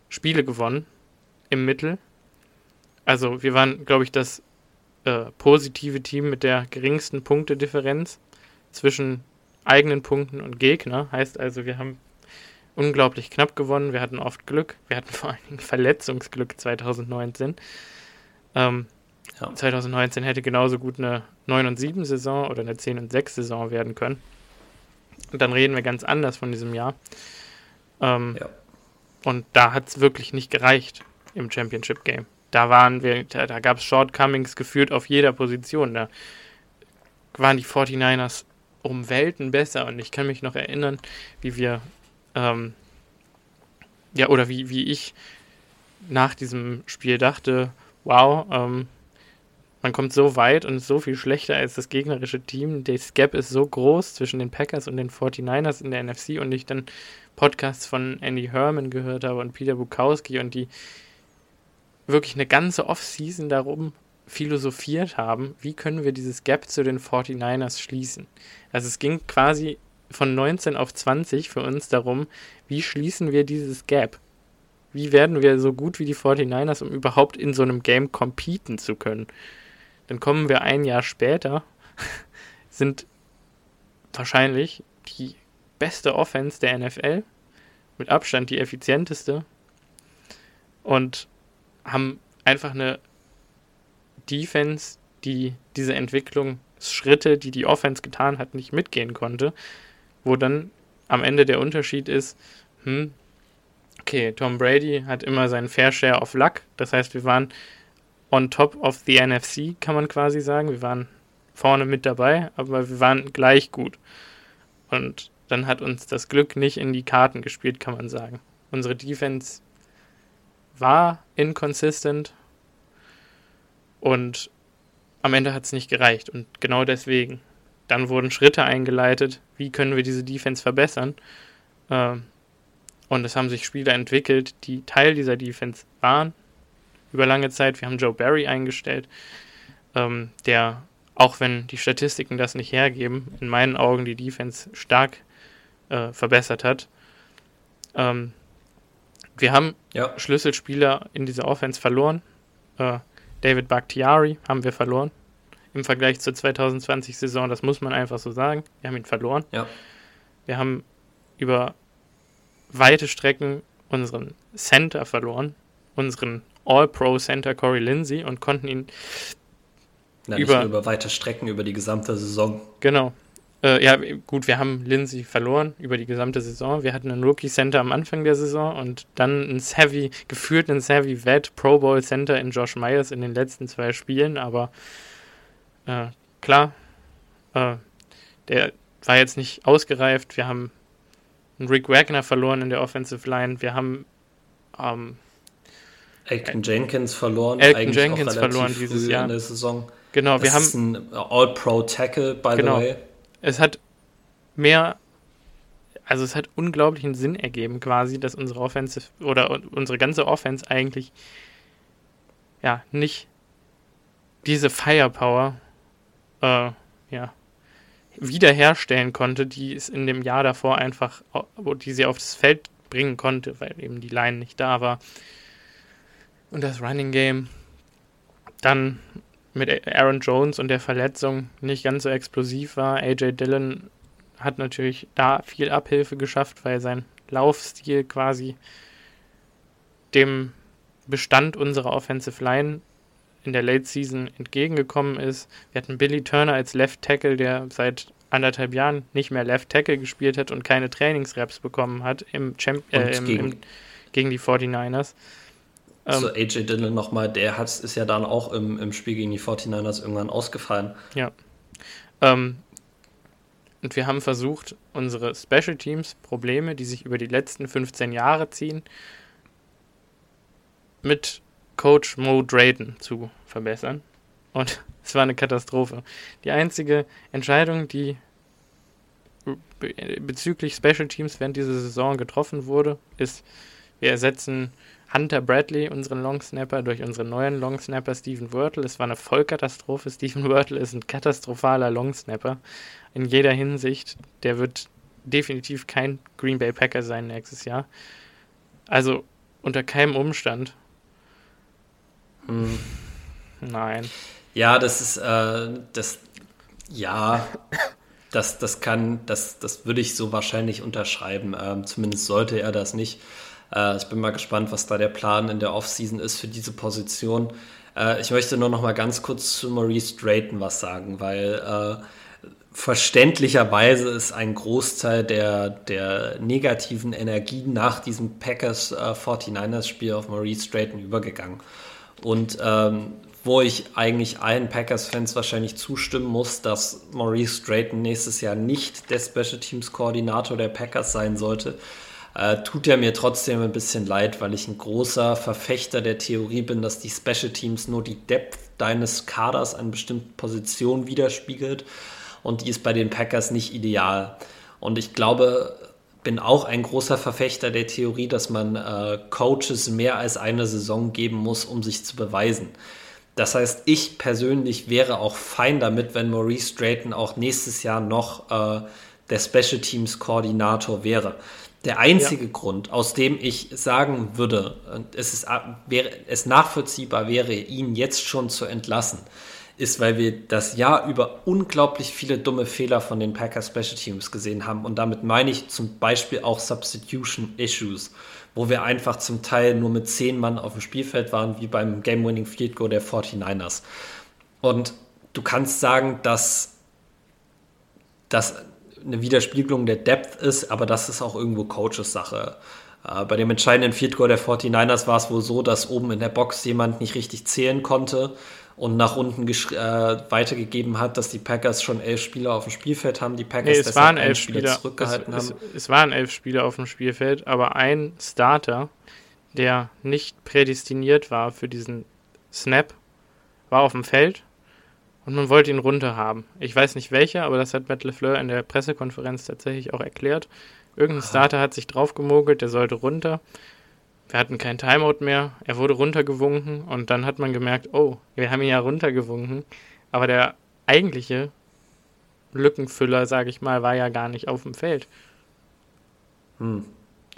Spiele gewonnen. Im Mittel. Also, wir waren, glaube ich, das äh, positive Team mit der geringsten Punktedifferenz zwischen eigenen Punkten und Gegner. Heißt also, wir haben unglaublich knapp gewonnen. Wir hatten oft Glück. Wir hatten vor allen Dingen Verletzungsglück 2019. Ähm, ja. 2019 hätte genauso gut eine 9 und 7 Saison oder eine 10 und 6 Saison werden können. Und dann reden wir ganz anders von diesem Jahr. Ähm, ja. Und da hat es wirklich nicht gereicht im Championship Game da waren wir, da, da gab es Shortcomings geführt auf jeder Position. Da waren die 49ers um Welten besser und ich kann mich noch erinnern, wie wir, ähm, ja, oder wie, wie ich nach diesem Spiel dachte, wow, ähm, man kommt so weit und ist so viel schlechter als das gegnerische Team. Der Gap ist so groß zwischen den Packers und den 49ers in der NFC und ich dann Podcasts von Andy Herman gehört habe und Peter Bukowski und die wirklich eine ganze Offseason darum philosophiert haben, wie können wir dieses Gap zu den 49ers schließen. Also es ging quasi von 19 auf 20 für uns darum, wie schließen wir dieses Gap? Wie werden wir so gut wie die 49ers, um überhaupt in so einem Game competen zu können? Dann kommen wir ein Jahr später, sind wahrscheinlich die beste Offense der NFL, mit Abstand die effizienteste und haben einfach eine Defense, die diese Entwicklungsschritte, die die Offense getan hat, nicht mitgehen konnte, wo dann am Ende der Unterschied ist, hm, okay, Tom Brady hat immer seinen Fair Share of Luck, das heißt, wir waren on top of the NFC, kann man quasi sagen, wir waren vorne mit dabei, aber wir waren gleich gut. Und dann hat uns das Glück nicht in die Karten gespielt, kann man sagen. Unsere Defense war inconsistent und am Ende hat es nicht gereicht. Und genau deswegen. Dann wurden Schritte eingeleitet, wie können wir diese Defense verbessern. Ähm, und es haben sich Spieler entwickelt, die Teil dieser Defense waren über lange Zeit. Wir haben Joe Barry eingestellt, ähm, der, auch wenn die Statistiken das nicht hergeben, in meinen Augen die Defense stark äh, verbessert hat. Ähm, wir haben ja. Schlüsselspieler in dieser Offense verloren. Äh, David Bakhtiari haben wir verloren. Im Vergleich zur 2020-Saison, das muss man einfach so sagen. Wir haben ihn verloren. Ja. Wir haben über weite Strecken unseren Center verloren, unseren All-Pro-Center Corey Lindsey und konnten ihn Na, über, über weite Strecken über die gesamte Saison. Genau. Äh, ja, gut, wir haben Lindsay verloren über die gesamte Saison. Wir hatten einen Rookie Center am Anfang der Saison und dann ein Savvy, gefühlt ein Savvy Vet Pro Bowl Center in Josh Myers in den letzten zwei Spielen, aber äh, klar, äh, der war jetzt nicht ausgereift. Wir haben einen Rick Wagner verloren in der Offensive Line. Wir haben ähm, Elton Jenkins verloren. Elton Jenkins verloren dieses Jahr. in der Saison. Genau, das wir haben ist ein All-Pro-Tackle, by genau, the way. Es hat mehr, also es hat unglaublichen Sinn ergeben, quasi, dass unsere Offensive oder unsere ganze Offense eigentlich ja nicht diese Firepower äh, ja, wiederherstellen konnte, die es in dem Jahr davor einfach, die sie aufs Feld bringen konnte, weil eben die Line nicht da war. Und das Running Game dann mit Aaron Jones und der Verletzung nicht ganz so explosiv war. AJ Dillon hat natürlich da viel Abhilfe geschafft, weil sein Laufstil quasi dem Bestand unserer Offensive Line in der Late Season entgegengekommen ist. Wir hatten Billy Turner als Left Tackle, der seit anderthalb Jahren nicht mehr Left Tackle gespielt hat und keine Trainingsreps bekommen hat im, Champ äh, im, gegen, im gegen die 49ers. So ähm, AJ Dillon nochmal, der hat, ist ja dann auch im, im Spiel gegen die 49ers irgendwann ausgefallen. Ja. Ähm, und wir haben versucht, unsere Special Teams Probleme, die sich über die letzten 15 Jahre ziehen, mit Coach Mo Drayton zu verbessern. Und es war eine Katastrophe. Die einzige Entscheidung, die bezüglich Special Teams während dieser Saison getroffen wurde, ist, wir ersetzen Hunter Bradley, unseren Longsnapper, durch unseren neuen Longsnapper Stephen Wörtel. Es war eine Vollkatastrophe. Stephen Wörtel ist ein katastrophaler Longsnapper in jeder Hinsicht. Der wird definitiv kein Green Bay Packer sein nächstes Jahr. Also unter keinem Umstand. Hm. Nein. Ja, das ist, äh, das, ja, das, das kann, das, das würde ich so wahrscheinlich unterschreiben. Ähm, zumindest sollte er das nicht. Äh, ich bin mal gespannt, was da der Plan in der Offseason ist für diese Position. Äh, ich möchte nur noch mal ganz kurz zu Maurice Drayton was sagen, weil äh, verständlicherweise ist ein Großteil der, der negativen Energie nach diesem Packers 49ers Spiel auf Maurice Drayton übergegangen. Und ähm, wo ich eigentlich allen Packers-Fans wahrscheinlich zustimmen muss, dass Maurice Drayton nächstes Jahr nicht der Special Teams Koordinator der Packers sein sollte, äh, tut er mir trotzdem ein bisschen leid, weil ich ein großer Verfechter der Theorie bin, dass die Special Teams nur die Depth deines Kaders an bestimmten Positionen widerspiegelt und die ist bei den Packers nicht ideal. Und ich glaube, bin auch ein großer Verfechter der Theorie, dass man äh, Coaches mehr als eine Saison geben muss, um sich zu beweisen. Das heißt, ich persönlich wäre auch fein damit, wenn Maurice Drayton auch nächstes Jahr noch äh, der Special Teams Koordinator wäre. Der einzige ja. Grund, aus dem ich sagen würde, es ist wäre, es nachvollziehbar wäre, ihn jetzt schon zu entlassen, ist, weil wir das Jahr über unglaublich viele dumme Fehler von den Packers Special Teams gesehen haben. Und damit meine ich zum Beispiel auch Substitution Issues, wo wir einfach zum Teil nur mit zehn Mann auf dem Spielfeld waren, wie beim Game-Winning Field Goal der 49ers. Und du kannst sagen, dass das eine Widerspiegelung der Depth ist, aber das ist auch irgendwo Coaches Sache. Äh, bei dem entscheidenden Field Goal der 49ers war es wohl so, dass oben in der Box jemand nicht richtig zählen konnte und nach unten äh, weitergegeben hat, dass die Packers schon elf Spieler auf dem Spielfeld haben. Die Packers nee, es waren elf Spieler, zurückgehalten es, haben. Es, es waren elf Spieler auf dem Spielfeld, aber ein Starter, der nicht prädestiniert war für diesen Snap, war auf dem Feld und man wollte ihn runter haben. Ich weiß nicht welcher, aber das hat Matt LeFleur in der Pressekonferenz tatsächlich auch erklärt. Irgendein Starter hat sich draufgemogelt, der sollte runter. Wir hatten kein Timeout mehr. Er wurde runtergewunken und dann hat man gemerkt, oh, wir haben ihn ja runtergewunken. Aber der eigentliche Lückenfüller, sage ich mal, war ja gar nicht auf dem Feld. Hm.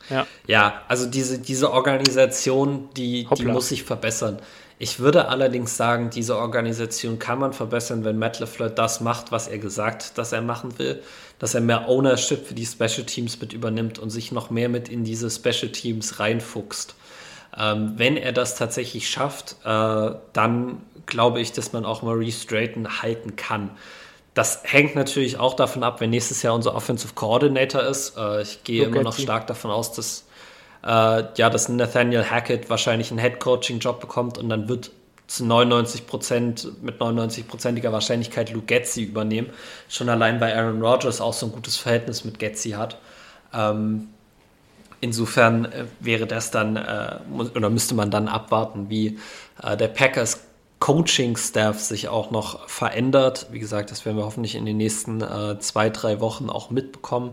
Ja. ja, also diese, diese Organisation, die, die muss sich verbessern. Ich würde allerdings sagen, diese Organisation kann man verbessern, wenn Matt LeFleur das macht, was er gesagt hat, dass er machen will, dass er mehr Ownership für die Special Teams mit übernimmt und sich noch mehr mit in diese Special Teams reinfuchst. Ähm, wenn er das tatsächlich schafft, äh, dann glaube ich, dass man auch Maurice Drayton halten kann. das hängt natürlich auch davon ab, wenn nächstes Jahr unser Offensive Coordinator ist. Äh, ich gehe immer noch stark davon aus, dass, äh, ja, dass Nathaniel Hackett wahrscheinlich einen Head Coaching Job bekommt und dann wird zu 99 Prozent, mit 99-prozentiger Wahrscheinlichkeit Luke Getzi übernehmen. Schon allein weil Aaron Rodgers auch so ein gutes Verhältnis mit Getzi hat. Ähm, insofern äh, wäre das dann, äh, oder müsste man dann abwarten, wie äh, der Packers Coaching-Staff sich auch noch verändert. Wie gesagt, das werden wir hoffentlich in den nächsten äh, zwei, drei Wochen auch mitbekommen.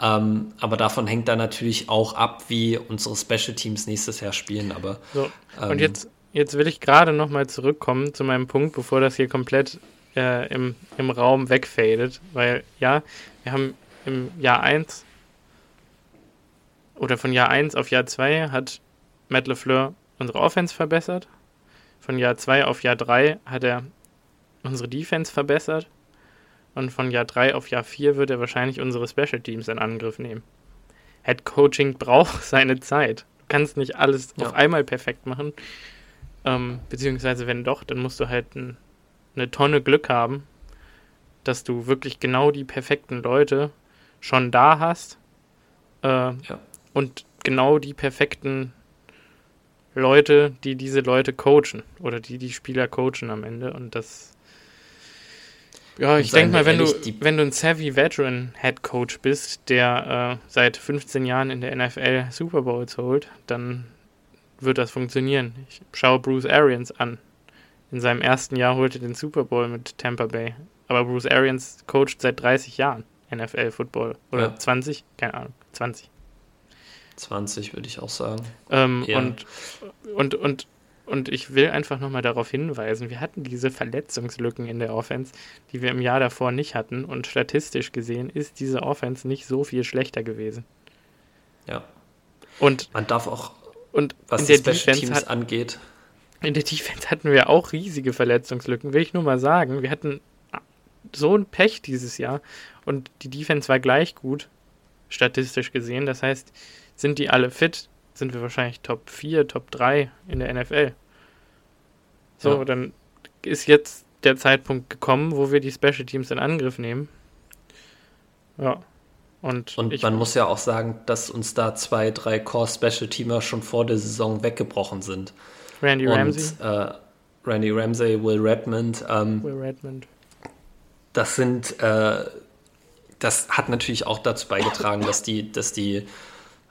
Ähm, aber davon hängt dann natürlich auch ab, wie unsere Special Teams nächstes Jahr spielen. Aber so, und ähm, jetzt, jetzt will ich gerade noch mal zurückkommen zu meinem Punkt, bevor das hier komplett äh, im, im Raum wegfadet. Weil ja, wir haben im Jahr 1 oder von Jahr 1 auf Jahr 2 hat Matt LeFleur unsere Offense verbessert von Jahr 2 auf Jahr 3 hat er unsere Defense verbessert. Und von Jahr 3 auf Jahr 4 wird er wahrscheinlich unsere Special Teams in Angriff nehmen. Head Coaching braucht seine Zeit. Du kannst nicht alles ja. auf einmal perfekt machen. Ähm, beziehungsweise, wenn doch, dann musst du halt ein, eine Tonne Glück haben, dass du wirklich genau die perfekten Leute schon da hast. Äh, ja. Und genau die perfekten Leute, die diese Leute coachen oder die die Spieler coachen am Ende und das ja, ich denke mal, wenn du, wenn du ein savvy Veteran Head Coach bist, der äh, seit 15 Jahren in der NFL Super Bowls holt, dann wird das funktionieren. Ich schaue Bruce Arians an. In seinem ersten Jahr holte den Super Bowl mit Tampa Bay. Aber Bruce Arians coacht seit 30 Jahren NFL Football. Oder ja. 20? Keine Ahnung. 20. 20 würde ich auch sagen. Ähm, ja. und, und, und, und ich will einfach nochmal darauf hinweisen, wir hatten diese Verletzungslücken in der Offense, die wir im Jahr davor nicht hatten. Und statistisch gesehen ist diese Offense nicht so viel schlechter gewesen. Ja. Und man darf auch, und was die Special Teams hat, angeht. In der Defense hatten wir auch riesige Verletzungslücken, will ich nur mal sagen. Wir hatten so ein Pech dieses Jahr und die Defense war gleich gut, statistisch gesehen. Das heißt, sind die alle fit, sind wir wahrscheinlich Top 4, Top 3 in der NFL. So, ja. dann ist jetzt der Zeitpunkt gekommen, wo wir die Special Teams in Angriff nehmen. Ja. Und, und man muss ja auch sagen, dass uns da zwei, drei Core-Special-Teamer schon vor der Saison weggebrochen sind. Randy Ramsey. Und, äh, Randy Ramsey, Will Redmond. Ähm, Will Redmond. Das sind, äh, das hat natürlich auch dazu beigetragen, dass die, dass die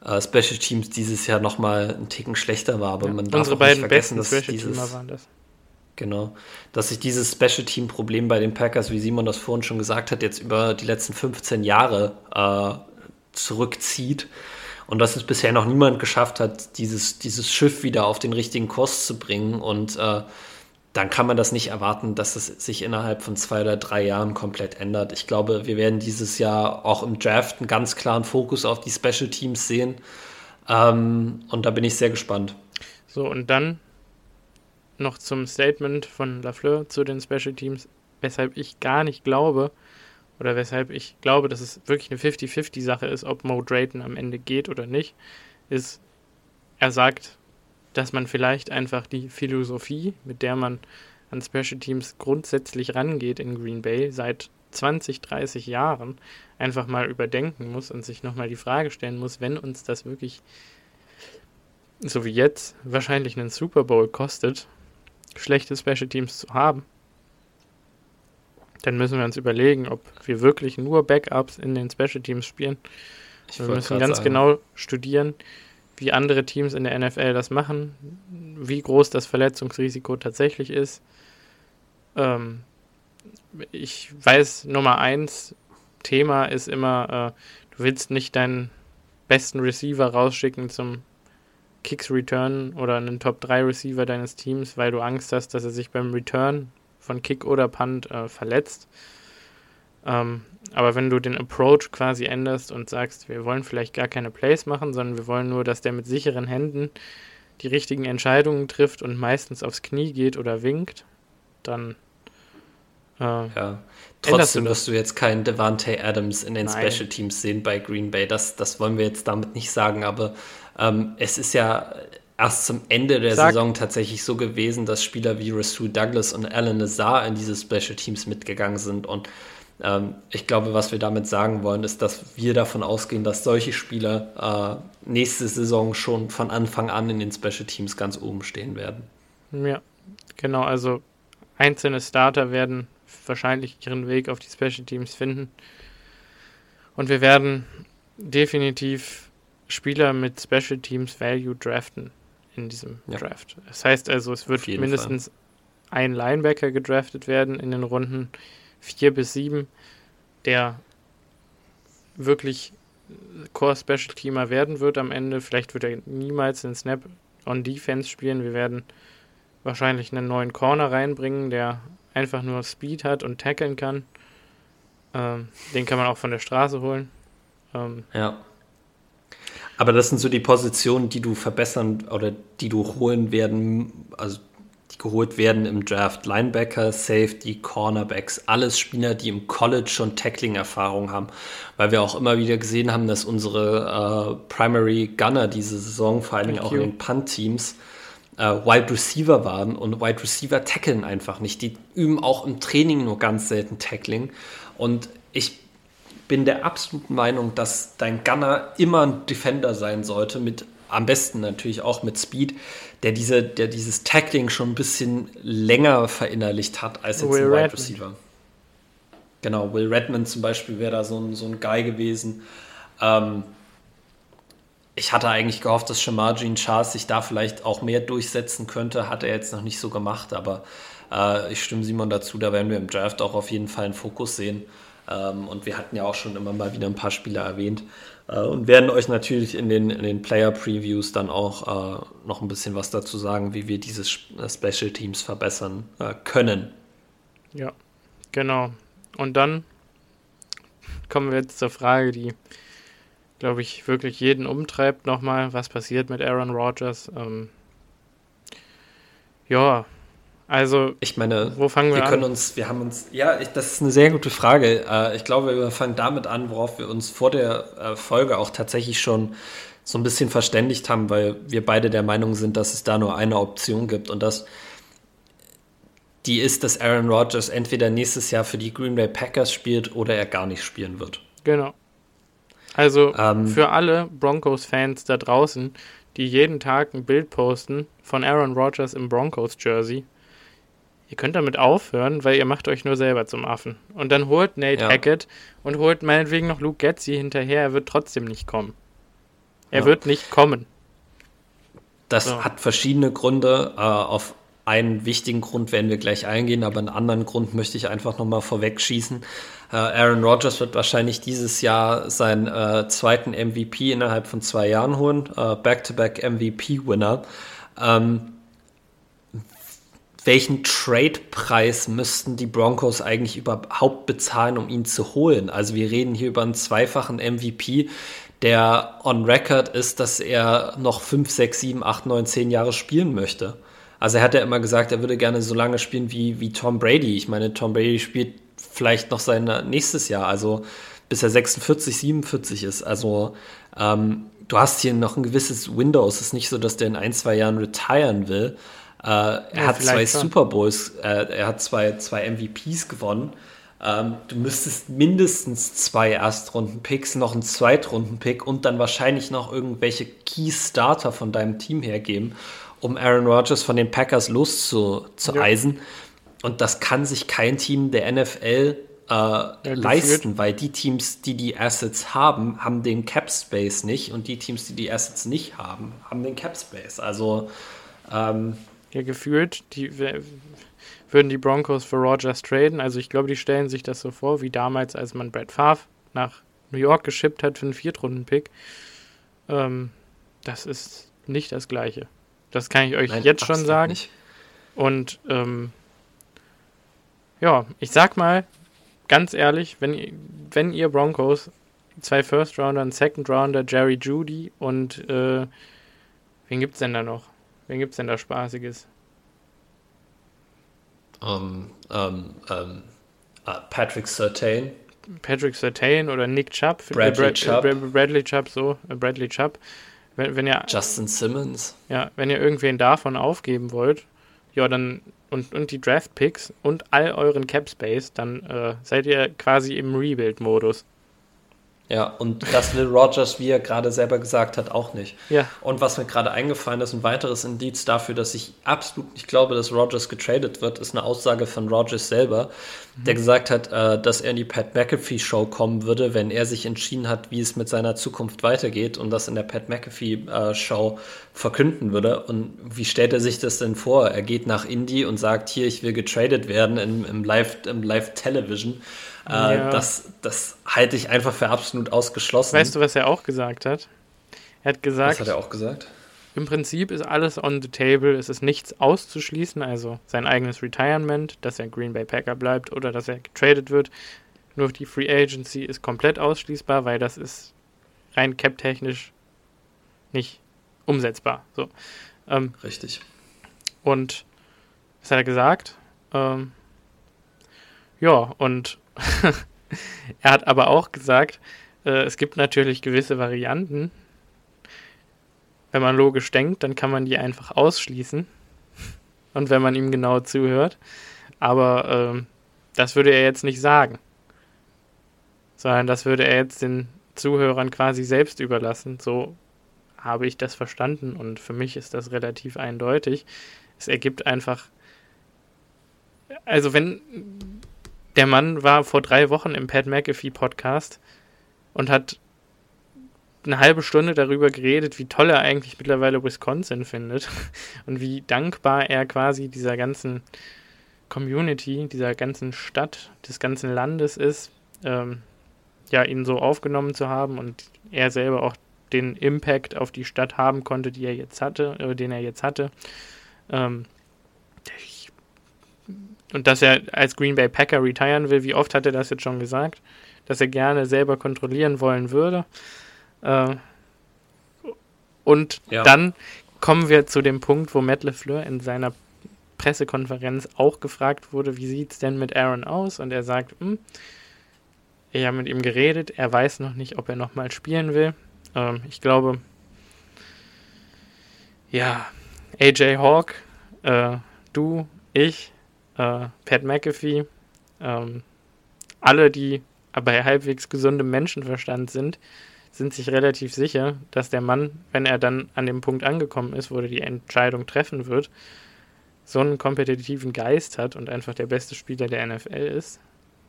äh, Special Teams dieses Jahr nochmal einen Ticken schlechter war. Aber ja, man darf unsere beiden nicht vergessen, besten Special Teamer waren das. Genau. Dass sich dieses Special Team Problem bei den Packers, wie Simon das vorhin schon gesagt hat, jetzt über die letzten 15 Jahre äh, zurückzieht. Und dass es bisher noch niemand geschafft hat, dieses, dieses Schiff wieder auf den richtigen Kurs zu bringen. Und äh, dann kann man das nicht erwarten, dass es sich innerhalb von zwei oder drei Jahren komplett ändert. Ich glaube, wir werden dieses Jahr auch im Draft einen ganz klaren Fokus auf die Special Teams sehen. Ähm, und da bin ich sehr gespannt. So, und dann noch zum Statement von Lafleur zu den Special Teams, weshalb ich gar nicht glaube, oder weshalb ich glaube, dass es wirklich eine 50-50-Sache ist, ob Mo Drayton am Ende geht oder nicht, ist, er sagt, dass man vielleicht einfach die Philosophie, mit der man an Special Teams grundsätzlich rangeht in Green Bay seit 20, 30 Jahren, einfach mal überdenken muss und sich nochmal die Frage stellen muss, wenn uns das wirklich, so wie jetzt, wahrscheinlich einen Super Bowl kostet, schlechte Special Teams zu haben, dann müssen wir uns überlegen, ob wir wirklich nur Backups in den Special Teams spielen. Ich wir müssen ganz sagen. genau studieren, wie andere Teams in der NFL das machen, wie groß das Verletzungsrisiko tatsächlich ist. Ähm, ich weiß, Nummer eins Thema ist immer, äh, du willst nicht deinen besten Receiver rausschicken zum Kicks Return oder einen Top 3 Receiver deines Teams, weil du Angst hast, dass er sich beim Return von Kick oder Punt äh, verletzt. Ähm, aber wenn du den Approach quasi änderst und sagst, wir wollen vielleicht gar keine Plays machen, sondern wir wollen nur, dass der mit sicheren Händen die richtigen Entscheidungen trifft und meistens aufs Knie geht oder winkt, dann äh, ja. Trotzdem wirst du jetzt keinen Devante Adams in den Nein. Special Teams sehen bei Green Bay. Das, das wollen wir jetzt damit nicht sagen, aber ähm, es ist ja erst zum Ende der Sag. Saison tatsächlich so gewesen, dass Spieler wie Rasul Douglas und Alan Nazar in diese Special Teams mitgegangen sind. Und ich glaube, was wir damit sagen wollen, ist, dass wir davon ausgehen, dass solche Spieler äh, nächste Saison schon von Anfang an in den Special Teams ganz oben stehen werden. Ja, genau. Also einzelne Starter werden wahrscheinlich ihren Weg auf die Special Teams finden. Und wir werden definitiv Spieler mit Special Teams Value draften in diesem ja. Draft. Das heißt also, es wird mindestens Fall. ein Linebacker gedraftet werden in den Runden 4 bis 7, der wirklich Core Special Teamer werden wird am Ende. Vielleicht wird er niemals den Snap on Defense spielen. Wir werden wahrscheinlich einen neuen Corner reinbringen, der einfach nur Speed hat und tackeln kann. Ähm, den kann man auch von der Straße holen. Ähm, ja. Aber das sind so die Positionen, die du verbessern oder die du holen werden, also die geholt werden im Draft. Linebacker, Safety, Cornerbacks, alles Spieler, die im College schon Tackling-Erfahrung haben. Weil wir auch immer wieder gesehen haben, dass unsere äh, Primary Gunner diese Saison, vor allen Dingen auch in den Punt-Teams, äh, Wide Receiver waren und Wide Receiver tackeln einfach nicht. Die üben auch im Training nur ganz selten Tackling. Und ich bin der absoluten Meinung, dass dein Gunner immer ein Defender sein sollte, mit am besten natürlich auch mit Speed, der diese, der dieses Tackling schon ein bisschen länger verinnerlicht hat als jetzt Will ein Wide Redmond. Receiver. Genau, Will Redmond zum Beispiel wäre da so ein, so ein Guy gewesen. Ähm, ich hatte eigentlich gehofft, dass Shamar Jean Charles sich da vielleicht auch mehr durchsetzen könnte. Hat er jetzt noch nicht so gemacht, aber äh, ich stimme Simon dazu, da werden wir im Draft auch auf jeden Fall einen Fokus sehen. Ähm, und wir hatten ja auch schon immer mal wieder ein paar Spieler erwähnt äh, und werden euch natürlich in den, in den Player-Previews dann auch äh, noch ein bisschen was dazu sagen, wie wir diese äh, Special Teams verbessern äh, können. Ja, genau. Und dann kommen wir jetzt zur Frage, die, glaube ich, wirklich jeden umtreibt nochmal. Was passiert mit Aaron Rodgers? Ähm, ja, also, ich meine, wo fangen wir, wir können an? uns, wir haben uns, ja, ich, das ist eine sehr gute Frage. Äh, ich glaube, wir fangen damit an, worauf wir uns vor der äh, Folge auch tatsächlich schon so ein bisschen verständigt haben, weil wir beide der Meinung sind, dass es da nur eine Option gibt und das die ist, dass Aaron Rodgers entweder nächstes Jahr für die Green Bay Packers spielt oder er gar nicht spielen wird. Genau. Also ähm, für alle Broncos-Fans da draußen, die jeden Tag ein Bild posten von Aaron Rodgers im Broncos-Jersey, ihr könnt damit aufhören, weil ihr macht euch nur selber zum Affen. Und dann holt Nate ja. Hackett und holt meinetwegen noch Luke Getzi hinterher, er wird trotzdem nicht kommen. Er ja. wird nicht kommen. Das so. hat verschiedene Gründe. Uh, auf einen wichtigen Grund werden wir gleich eingehen, aber einen anderen Grund möchte ich einfach nochmal vorwegschießen. Uh, Aaron Rodgers wird wahrscheinlich dieses Jahr seinen uh, zweiten MVP innerhalb von zwei Jahren holen. Back-to-back MVP-Winner. Ähm, welchen Trade-Preis müssten die Broncos eigentlich überhaupt bezahlen, um ihn zu holen? Also wir reden hier über einen zweifachen MVP, der on record ist, dass er noch 5, 6, 7, 8, 9, 10 Jahre spielen möchte. Also er hat ja immer gesagt, er würde gerne so lange spielen wie, wie Tom Brady. Ich meine, Tom Brady spielt vielleicht noch sein nächstes Jahr, also bis er 46, 47 ist. Also ähm, du hast hier noch ein gewisses Window. Es ist nicht so, dass der in ein, zwei Jahren retiren will. Äh, er ja, hat zwei schon. Super Bowls, äh, er hat zwei, zwei MVPs gewonnen. Ähm, du müsstest mindestens zwei Erstrunden-Picks, noch einen Zweitrunden-Pick und dann wahrscheinlich noch irgendwelche Key-Starter von deinem Team hergeben, um Aaron Rodgers von den Packers loszueisen. Ja. Und das kann sich kein Team der NFL äh, ja, leisten, weil die Teams, die die Assets haben, haben den Cap Space nicht und die Teams, die die Assets nicht haben, haben den Cap Space. Also ähm, ja, gefühlt, die würden die Broncos für Rogers traden. Also ich glaube, die stellen sich das so vor, wie damals, als man Brad Favre nach New York geschippt hat für einen Viertrunden-Pick. Ähm, das ist nicht das Gleiche. Das kann ich euch Nein, jetzt schon sagen. Nicht. Und ähm, ja, ich sag mal, ganz ehrlich, wenn, wenn ihr Broncos zwei First Rounder, einen Second Rounder, Jerry Judy und äh, wen gibt's denn da noch? Wen gibt's denn da Spaßiges? Um, um, um, uh, Patrick Sertain. Patrick Sertain oder Nick Chubb. Bradley äh, Chubb. Bradley Chubb, so. Äh, Bradley Chubb. wenn, wenn ihr Justin Simmons. Ja, wenn ihr irgendwen davon aufgeben wollt, ja, dann und, und die Draft Picks und all euren Cap Space, dann äh, seid ihr quasi im Rebuild-Modus. Ja, und das will Rogers, wie er gerade selber gesagt hat, auch nicht. Ja. Und was mir gerade eingefallen ist, ein weiteres Indiz dafür, dass ich absolut nicht glaube, dass Rogers getradet wird, ist eine Aussage von Rogers selber, mhm. der gesagt hat, äh, dass er in die Pat McAfee Show kommen würde, wenn er sich entschieden hat, wie es mit seiner Zukunft weitergeht und das in der Pat McAfee äh, Show verkünden würde. Und wie stellt er sich das denn vor? Er geht nach Indie und sagt, hier, ich will getradet werden im, im Live, im Live Television. Äh, ja. das, das halte ich einfach für absolut ausgeschlossen. Weißt du, was er auch gesagt hat? Er hat gesagt. Was hat er auch gesagt? Im Prinzip ist alles on the table, es ist nichts auszuschließen, also sein eigenes Retirement, dass er Green Bay Packer bleibt oder dass er getradet wird. Nur die Free Agency ist komplett ausschließbar, weil das ist rein cap-technisch nicht umsetzbar. So. Ähm, Richtig. Und was hat er gesagt? Ähm, ja, und er hat aber auch gesagt, äh, es gibt natürlich gewisse Varianten. Wenn man logisch denkt, dann kann man die einfach ausschließen. Und wenn man ihm genau zuhört. Aber äh, das würde er jetzt nicht sagen. Sondern das würde er jetzt den Zuhörern quasi selbst überlassen. So habe ich das verstanden und für mich ist das relativ eindeutig. Es ergibt einfach. Also, wenn der Mann war vor drei Wochen im Pat McAfee Podcast und hat eine halbe Stunde darüber geredet, wie toll er eigentlich mittlerweile Wisconsin findet und wie dankbar er quasi dieser ganzen Community, dieser ganzen Stadt, des ganzen Landes ist, ähm, ja, ihn so aufgenommen zu haben und er selber auch den Impact auf die Stadt haben konnte, die er jetzt hatte, äh, den er jetzt hatte. Ähm, und dass er als Green Bay Packer retiren will, wie oft hat er das jetzt schon gesagt? Dass er gerne selber kontrollieren wollen würde. Äh, und ja. dann kommen wir zu dem Punkt, wo Matt LeFleur in seiner Pressekonferenz auch gefragt wurde, wie sieht es denn mit Aaron aus? Und er sagt, hm, ich habe mit ihm geredet, er weiß noch nicht, ob er nochmal spielen will. Ähm, ich glaube, ja, AJ Hawk, äh, du, ich, äh, Pat McAfee, ähm, alle, die bei halbwegs gesundem Menschenverstand sind, sind sich relativ sicher, dass der Mann, wenn er dann an dem Punkt angekommen ist, wo er die Entscheidung treffen wird, so einen kompetitiven Geist hat und einfach der beste Spieler der NFL ist,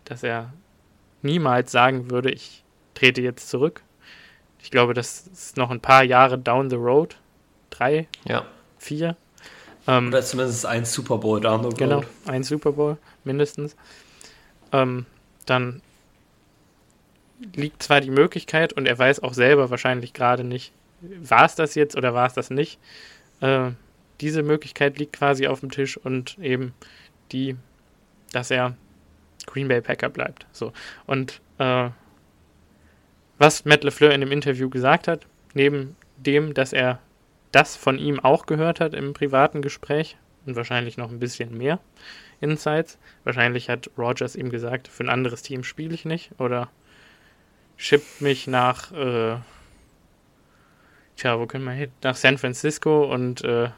dass er niemals sagen würde, ich trete jetzt zurück. Ich glaube, das ist noch ein paar Jahre down the road. Drei, ja. vier. Ähm, Oder zumindest ein Super Bowl down the. Genau, ein Super Bowl mindestens. Ähm, dann liegt zwar die Möglichkeit und er weiß auch selber wahrscheinlich gerade nicht, war es das jetzt oder war es das nicht. Äh, diese Möglichkeit liegt quasi auf dem Tisch und eben die, dass er Green Bay Packer bleibt. So. Und äh, was Matt LeFleur in dem Interview gesagt hat, neben dem, dass er das von ihm auch gehört hat im privaten Gespräch und wahrscheinlich noch ein bisschen mehr Insights. Wahrscheinlich hat Rogers ihm gesagt, für ein anderes Team spiele ich nicht oder schippt mich nach, äh, tja, wo können wir hin? Nach San Francisco und äh,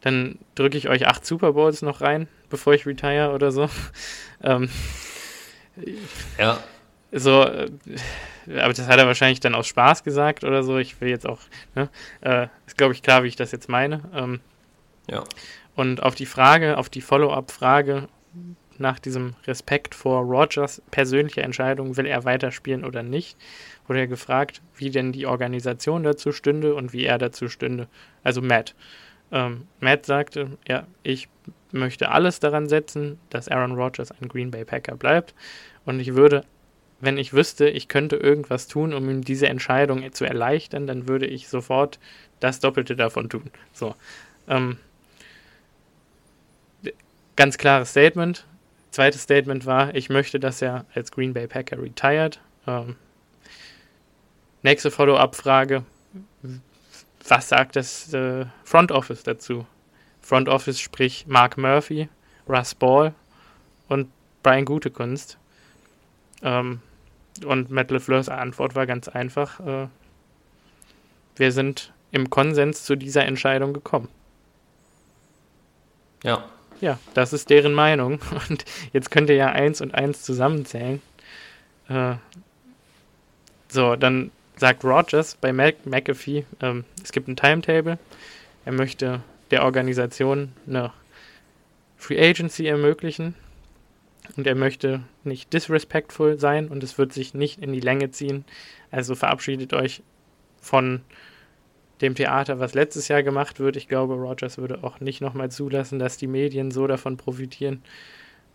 dann drücke ich euch acht Super Bowls noch rein, bevor ich retire oder so. ähm, ja. So, äh, aber das hat er wahrscheinlich dann aus Spaß gesagt oder so. Ich will jetzt auch, ne, äh, ist glaube ich klar, wie ich das jetzt meine. Ähm, ja. Und auf die Frage, auf die Follow-up-Frage nach diesem Respekt vor Rogers persönliche Entscheidung, will er weiterspielen oder nicht, wurde er gefragt, wie denn die Organisation dazu stünde und wie er dazu stünde. Also Matt. Ähm, Matt sagte, ja, ich möchte alles daran setzen, dass Aaron Rodgers ein Green Bay Packer bleibt und ich würde wenn ich wüsste, ich könnte irgendwas tun, um ihm diese Entscheidung zu erleichtern, dann würde ich sofort das Doppelte davon tun. So. Ähm, ganz klares Statement. Zweites Statement war, ich möchte, dass er als Green Bay Packer retired. Ähm, nächste Follow-up-Frage. Was sagt das äh, Front Office dazu? Front Office sprich Mark Murphy, Russ Ball und Brian Gutekunst. Ähm, und Matt LeFleurs Antwort war ganz einfach. Äh, wir sind im Konsens zu dieser Entscheidung gekommen. Ja. Ja, das ist deren Meinung. Und jetzt könnt ihr ja eins und eins zusammenzählen. Äh, so, dann sagt Rogers bei Mac McAfee, ähm, es gibt ein Timetable. Er möchte der Organisation eine Free Agency ermöglichen. Und er möchte nicht disrespectful sein und es wird sich nicht in die Länge ziehen. Also verabschiedet euch von dem Theater, was letztes Jahr gemacht wird. Ich glaube, Rogers würde auch nicht nochmal zulassen, dass die Medien so davon profitieren,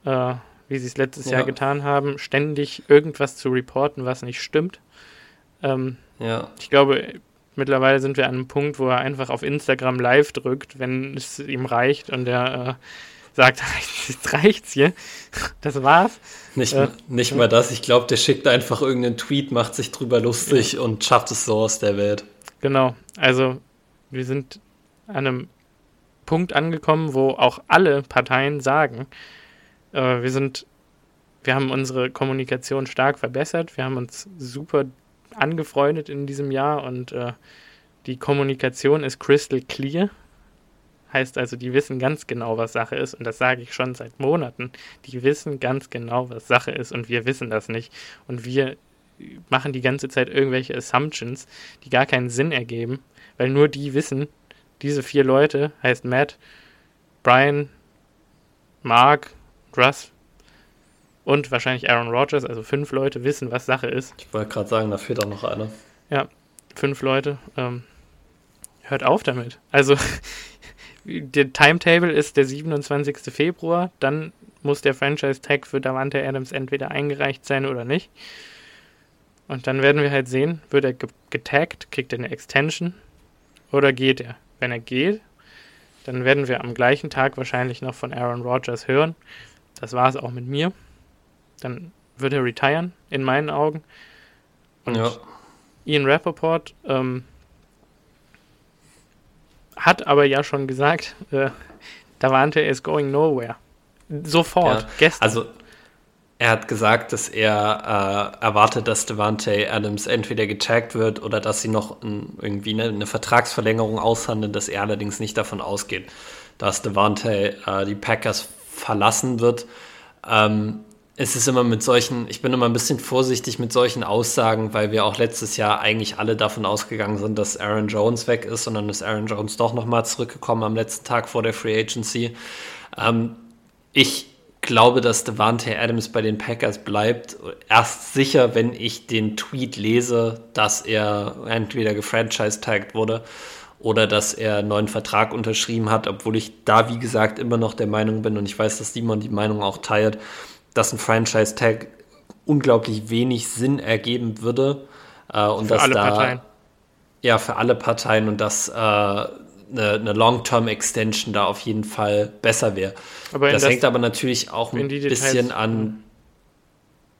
äh, wie sie es letztes ja. Jahr getan haben, ständig irgendwas zu reporten, was nicht stimmt. Ähm, ja. Ich glaube, mittlerweile sind wir an einem Punkt, wo er einfach auf Instagram live drückt, wenn es ihm reicht und er äh, sagt, jetzt reicht's hier. Das war's. Nicht, äh, nicht mal das. Ich glaube, der schickt einfach irgendeinen Tweet, macht sich drüber lustig ja. und schafft es so aus der Welt. Genau. Also, wir sind an einem Punkt angekommen, wo auch alle Parteien sagen, äh, wir sind, wir haben unsere Kommunikation stark verbessert, wir haben uns super angefreundet in diesem Jahr und äh, die Kommunikation ist crystal clear. Heißt also, die wissen ganz genau, was Sache ist. Und das sage ich schon seit Monaten. Die wissen ganz genau, was Sache ist. Und wir wissen das nicht. Und wir machen die ganze Zeit irgendwelche Assumptions, die gar keinen Sinn ergeben. Weil nur die wissen, diese vier Leute, heißt Matt, Brian, Mark, Russ und wahrscheinlich Aaron Rodgers, also fünf Leute wissen, was Sache ist. Ich wollte gerade sagen, da fehlt auch noch einer. Ja, fünf Leute. Ähm, hört auf damit. Also der Timetable ist der 27. Februar, dann muss der Franchise-Tag für Davante Adams entweder eingereicht sein oder nicht. Und dann werden wir halt sehen, wird er getaggt, kriegt er eine Extension oder geht er. Wenn er geht, dann werden wir am gleichen Tag wahrscheinlich noch von Aaron Rodgers hören. Das war es auch mit mir. Dann wird er retiren, in meinen Augen. Und ja. Ian Rappaport ähm, hat aber ja schon gesagt, äh, Davante is going nowhere. Sofort, ja, gestern. Also er hat gesagt, dass er äh, erwartet, dass Devante Adams entweder getaggt wird oder dass sie noch ein, irgendwie eine, eine, Vertragsverlängerung aushandeln, dass er allerdings nicht davon ausgeht, dass Devante äh, die Packers verlassen wird. Ähm, es ist immer mit solchen, ich bin immer ein bisschen vorsichtig mit solchen Aussagen, weil wir auch letztes Jahr eigentlich alle davon ausgegangen sind, dass Aaron Jones weg ist und dann ist Aaron Jones doch nochmal zurückgekommen am letzten Tag vor der Free Agency. Ähm, ich glaube, dass Devante Adams bei den Packers bleibt. Erst sicher, wenn ich den Tweet lese, dass er entweder gefranchise-tagged wurde oder dass er einen neuen Vertrag unterschrieben hat, obwohl ich da, wie gesagt, immer noch der Meinung bin und ich weiß, dass Simon die Meinung auch teilt, dass ein Franchise-Tag unglaublich wenig Sinn ergeben würde. Äh, und für dass alle da, Parteien. Ja, für alle Parteien und dass äh, eine, eine Long-Term-Extension da auf jeden Fall besser wäre. Das, das, hängt aber natürlich auch ein bisschen an.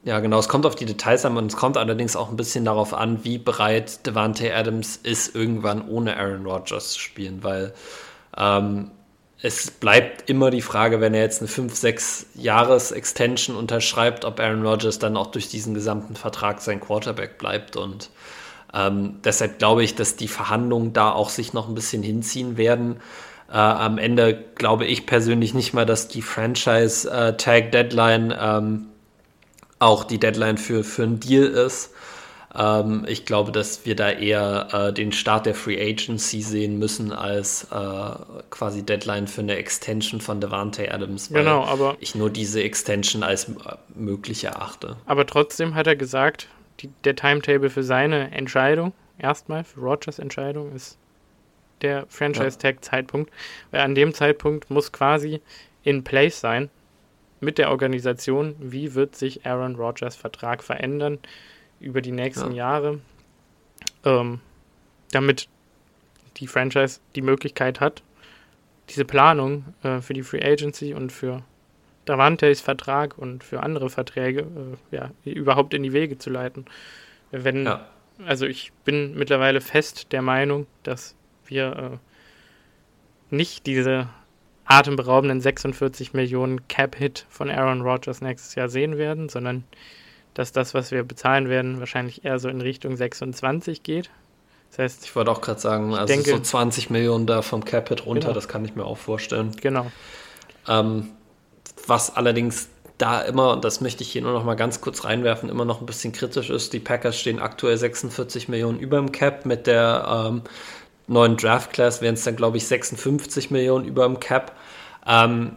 Ja, genau, es kommt auf die Details an und es kommt allerdings auch ein bisschen darauf an, wie bereit Devante Adams ist, irgendwann ohne Aaron Rodgers zu spielen, weil ähm, es bleibt immer die Frage, wenn er jetzt eine 5-6 Jahres Extension unterschreibt, ob Aaron Rodgers dann auch durch diesen gesamten Vertrag sein Quarterback bleibt. Und ähm, deshalb glaube ich, dass die Verhandlungen da auch sich noch ein bisschen hinziehen werden. Äh, am Ende glaube ich persönlich nicht mal, dass die Franchise-Tag-Deadline äh, ähm, auch die Deadline für, für einen Deal ist. Ähm, ich glaube, dass wir da eher äh, den Start der Free Agency sehen müssen als äh, quasi Deadline für eine Extension von Devante Adams, weil genau, aber ich nur diese Extension als äh, möglich erachte. Aber trotzdem hat er gesagt, die, der Timetable für seine Entscheidung, erstmal für Rogers Entscheidung, ist der Franchise-Tag-Zeitpunkt, weil an dem Zeitpunkt muss quasi in place sein mit der Organisation, wie wird sich Aaron Rodgers Vertrag verändern, über die nächsten ja. Jahre, ähm, damit die Franchise die Möglichkeit hat, diese Planung äh, für die Free Agency und für Davantes Vertrag und für andere Verträge äh, ja, überhaupt in die Wege zu leiten. Wenn, ja. also ich bin mittlerweile fest der Meinung, dass wir äh, nicht diese atemberaubenden 46 Millionen Cap-Hit von Aaron Rodgers nächstes Jahr sehen werden, sondern dass das, was wir bezahlen werden, wahrscheinlich eher so in Richtung 26 geht. Das heißt, ich wollte auch gerade sagen, also denke, so 20 Millionen da vom Capit runter, genau. das kann ich mir auch vorstellen. Genau. Ähm, was allerdings da immer, und das möchte ich hier nur noch mal ganz kurz reinwerfen, immer noch ein bisschen kritisch ist. Die Packers stehen aktuell 46 Millionen über dem Cap. Mit der ähm, neuen Draft Class wären es dann, glaube ich, 56 Millionen über dem Cap. Ähm,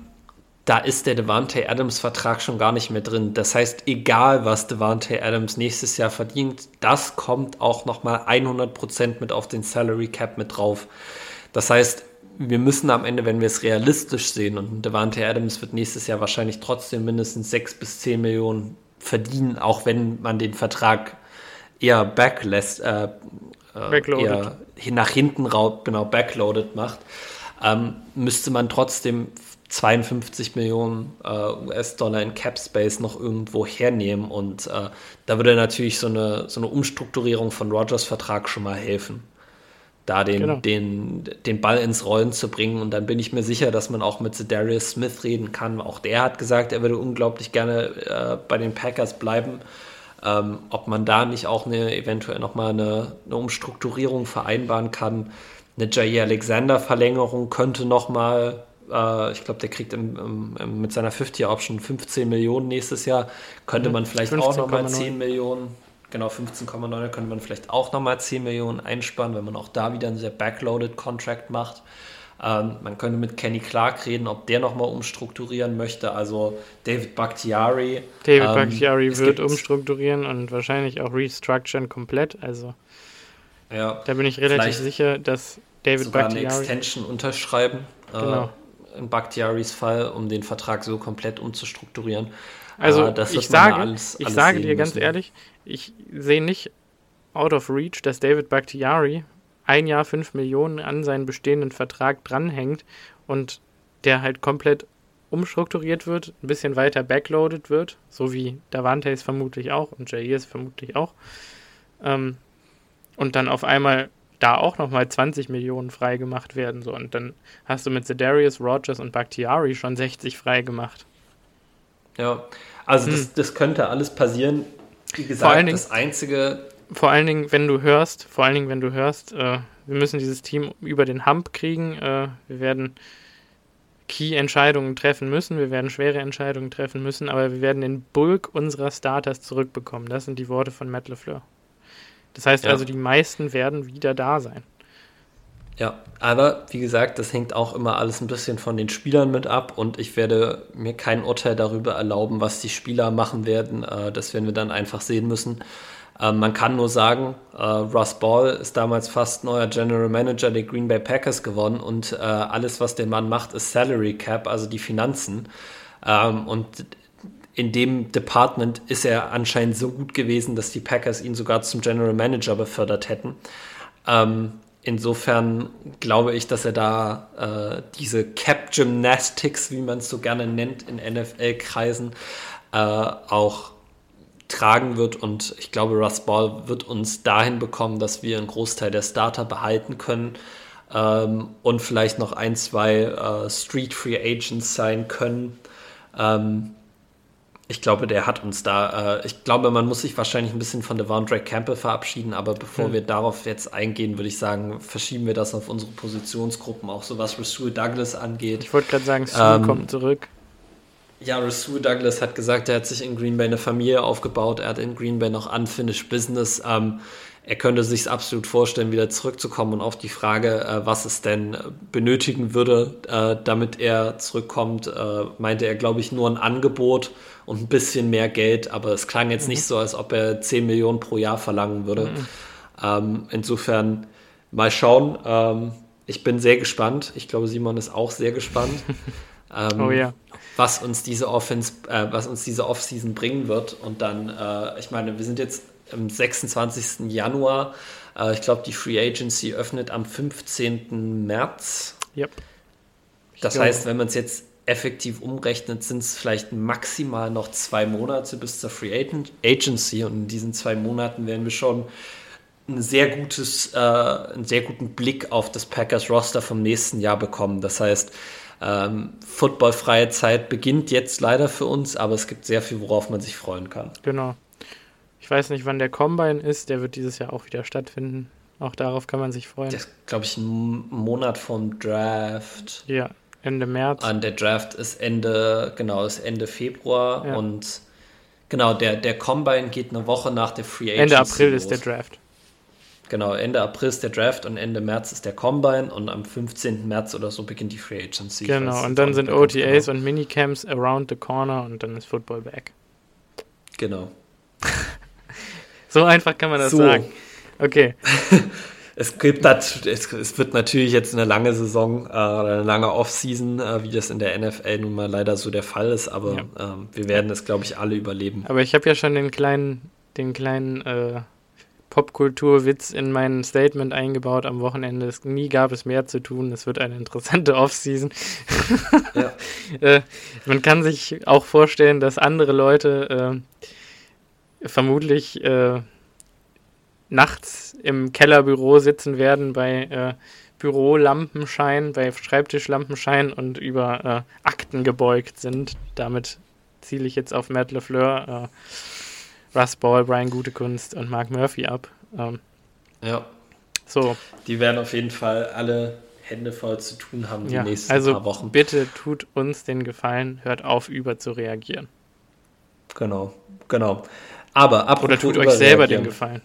da ist der Devante Adams Vertrag schon gar nicht mehr drin. Das heißt, egal was Devante Adams nächstes Jahr verdient, das kommt auch noch mal 100% mit auf den Salary Cap mit drauf. Das heißt, wir müssen am Ende, wenn wir es realistisch sehen, und Devante Adams wird nächstes Jahr wahrscheinlich trotzdem mindestens 6 bis 10 Millionen verdienen, auch wenn man den Vertrag eher backlässt, äh, äh eher nach hinten raut, genau, backloaded macht, ähm, müsste man trotzdem 52 Millionen äh, US-Dollar in Cap Space noch irgendwo hernehmen und äh, da würde natürlich so eine, so eine Umstrukturierung von Rogers Vertrag schon mal helfen da den, genau. den, den Ball ins Rollen zu bringen. Und dann bin ich mir sicher, dass man auch mit Darius Smith reden kann. Auch der hat gesagt, er würde unglaublich gerne äh, bei den Packers bleiben. Ähm, ob man da nicht auch eine eventuell nochmal eine, eine Umstrukturierung vereinbaren kann. Eine Jair Alexander-Verlängerung könnte nochmal, äh, ich glaube, der kriegt im, im, mit seiner 50-Option 15 Millionen nächstes Jahr, könnte mhm. man vielleicht auch nochmal 10 Millionen genau 15,9, könnte man vielleicht auch nochmal 10 Millionen einsparen, wenn man auch da wieder einen sehr backloaded Contract macht. Ähm, man könnte mit Kenny Clark reden, ob der nochmal umstrukturieren möchte. Also David Bakhtiari. David ähm, Bakhtiari wird umstrukturieren und wahrscheinlich auch restructuren komplett. Also ja, da bin ich relativ sicher, dass David sogar Bakhtiari eine Extension unterschreiben. Äh, genau. In Bakhtiaris Fall, um den Vertrag so komplett umzustrukturieren. Also äh, ich sage, alles, ich sage dir ganz müssen. ehrlich, ich sehe nicht out of reach, dass David Bakhtiari ein Jahr 5 Millionen an seinen bestehenden Vertrag dranhängt und der halt komplett umstrukturiert wird, ein bisschen weiter backloaded wird, so wie Davante ist vermutlich auch und Jair ist vermutlich auch. Ähm, und dann auf einmal da auch nochmal 20 Millionen frei gemacht werden. So. Und dann hast du mit Zedarius, Rogers und Bakhtiari schon 60 frei gemacht. Ja, also hm. das, das könnte alles passieren. Wie gesagt, Dingen, das einzige. Vor allen Dingen, wenn du hörst, vor allen Dingen, wenn du hörst, äh, wir müssen dieses Team über den Hump kriegen. Äh, wir werden Key-Entscheidungen treffen müssen, wir werden schwere Entscheidungen treffen müssen, aber wir werden den Bulk unserer Starters zurückbekommen. Das sind die Worte von Matt LeFleur. Das heißt ja. also, die meisten werden wieder da sein. Ja, aber wie gesagt, das hängt auch immer alles ein bisschen von den Spielern mit ab und ich werde mir kein Urteil darüber erlauben, was die Spieler machen werden. Äh, das werden wir dann einfach sehen müssen. Äh, man kann nur sagen, äh, Russ Ball ist damals fast neuer General Manager der Green Bay Packers geworden und alles, was der Mann macht, ist Salary Cap, also die Finanzen. Ähm, und in dem Department ist er anscheinend so gut gewesen, dass die Packers ihn sogar zum General Manager befördert hätten. Ähm, insofern glaube ich, dass er da äh, diese Cap Gymnastics, wie man es so gerne nennt in NFL-Kreisen, äh, auch tragen wird. Und ich glaube, Russ Ball wird uns dahin bekommen, dass wir einen Großteil der Starter behalten können ähm, und vielleicht noch ein, zwei äh, Street Free Agents sein können. Ähm, ich glaube, der hat uns da, äh, ich glaube, man muss sich wahrscheinlich ein bisschen von Devondre Campbell verabschieden, aber bevor hm. wir darauf jetzt eingehen, würde ich sagen, verschieben wir das auf unsere Positionsgruppen, auch so was Rasul Douglas angeht. Ich wollte gerade sagen, Sue ähm, kommt zurück. Ja, Rasul Douglas hat gesagt, er hat sich in Green Bay eine Familie aufgebaut, er hat in Green Bay noch unfinished Business. Ähm, er könnte sich absolut vorstellen, wieder zurückzukommen und auf die Frage, äh, was es denn benötigen würde, äh, damit er zurückkommt, äh, meinte er, glaube ich, nur ein Angebot und ein bisschen mehr Geld, aber es klang jetzt mhm. nicht so, als ob er 10 Millionen pro Jahr verlangen würde. Mhm. Ähm, insofern mal schauen. Ähm, ich bin sehr gespannt. Ich glaube, Simon ist auch sehr gespannt. ähm, oh ja. Was uns diese Offense, äh, was uns diese Offseason bringen wird. Und dann, äh, ich meine, wir sind jetzt am 26. Januar. Äh, ich glaube, die Free Agency öffnet am 15. März. Yep. Das heißt, wenn man es jetzt effektiv umrechnet, sind es vielleicht maximal noch zwei Monate bis zur Free Agency und in diesen zwei Monaten werden wir schon ein sehr gutes, äh, einen sehr guten Blick auf das Packers Roster vom nächsten Jahr bekommen. Das heißt, ähm, footballfreie Zeit beginnt jetzt leider für uns, aber es gibt sehr viel, worauf man sich freuen kann. Genau. Ich weiß nicht, wann der Combine ist, der wird dieses Jahr auch wieder stattfinden. Auch darauf kann man sich freuen. Das ist, glaube ich, ein Monat vom Draft. Ja, Ende März. An der Draft ist Ende, genau, ist Ende Februar ja. und genau, der, der Combine geht eine Woche nach der Free Agency. Ende April los. ist der Draft. Genau, Ende April ist der Draft und Ende März ist der Combine und am 15. März oder so beginnt die Free Agency. Genau, und dann sind OTAs genau. und Minicamps around the corner und dann ist Football back. Genau. so einfach kann man das so. sagen. Okay. es gibt es, es wird natürlich jetzt eine lange Saison, äh, eine lange Offseason, äh, wie das in der NFL nun mal leider so der Fall ist, aber ja. ähm, wir werden es, glaube ich, alle überleben. Aber ich habe ja schon den kleinen, den kleinen äh, Popkulturwitz in mein Statement eingebaut am Wochenende. Es, nie gab es mehr zu tun. Es wird eine interessante Offseason. Ja. äh, man kann sich auch vorstellen, dass andere Leute äh, vermutlich äh, nachts im Kellerbüro sitzen werden bei äh, Bürolampenschein, bei Schreibtischlampenschein und über äh, Akten gebeugt sind. Damit ziele ich jetzt auf Matt LeFleur. Äh, Russ Ball, Brian Gutekunst und Mark Murphy ab. Ähm, ja. So. Die werden auf jeden Fall alle Hände voll zu tun haben die ja, nächsten also paar Wochen. Bitte tut uns den Gefallen, hört auf, über zu reagieren. Genau, genau. Aber apropos Oder tut euch selber den Gefallen.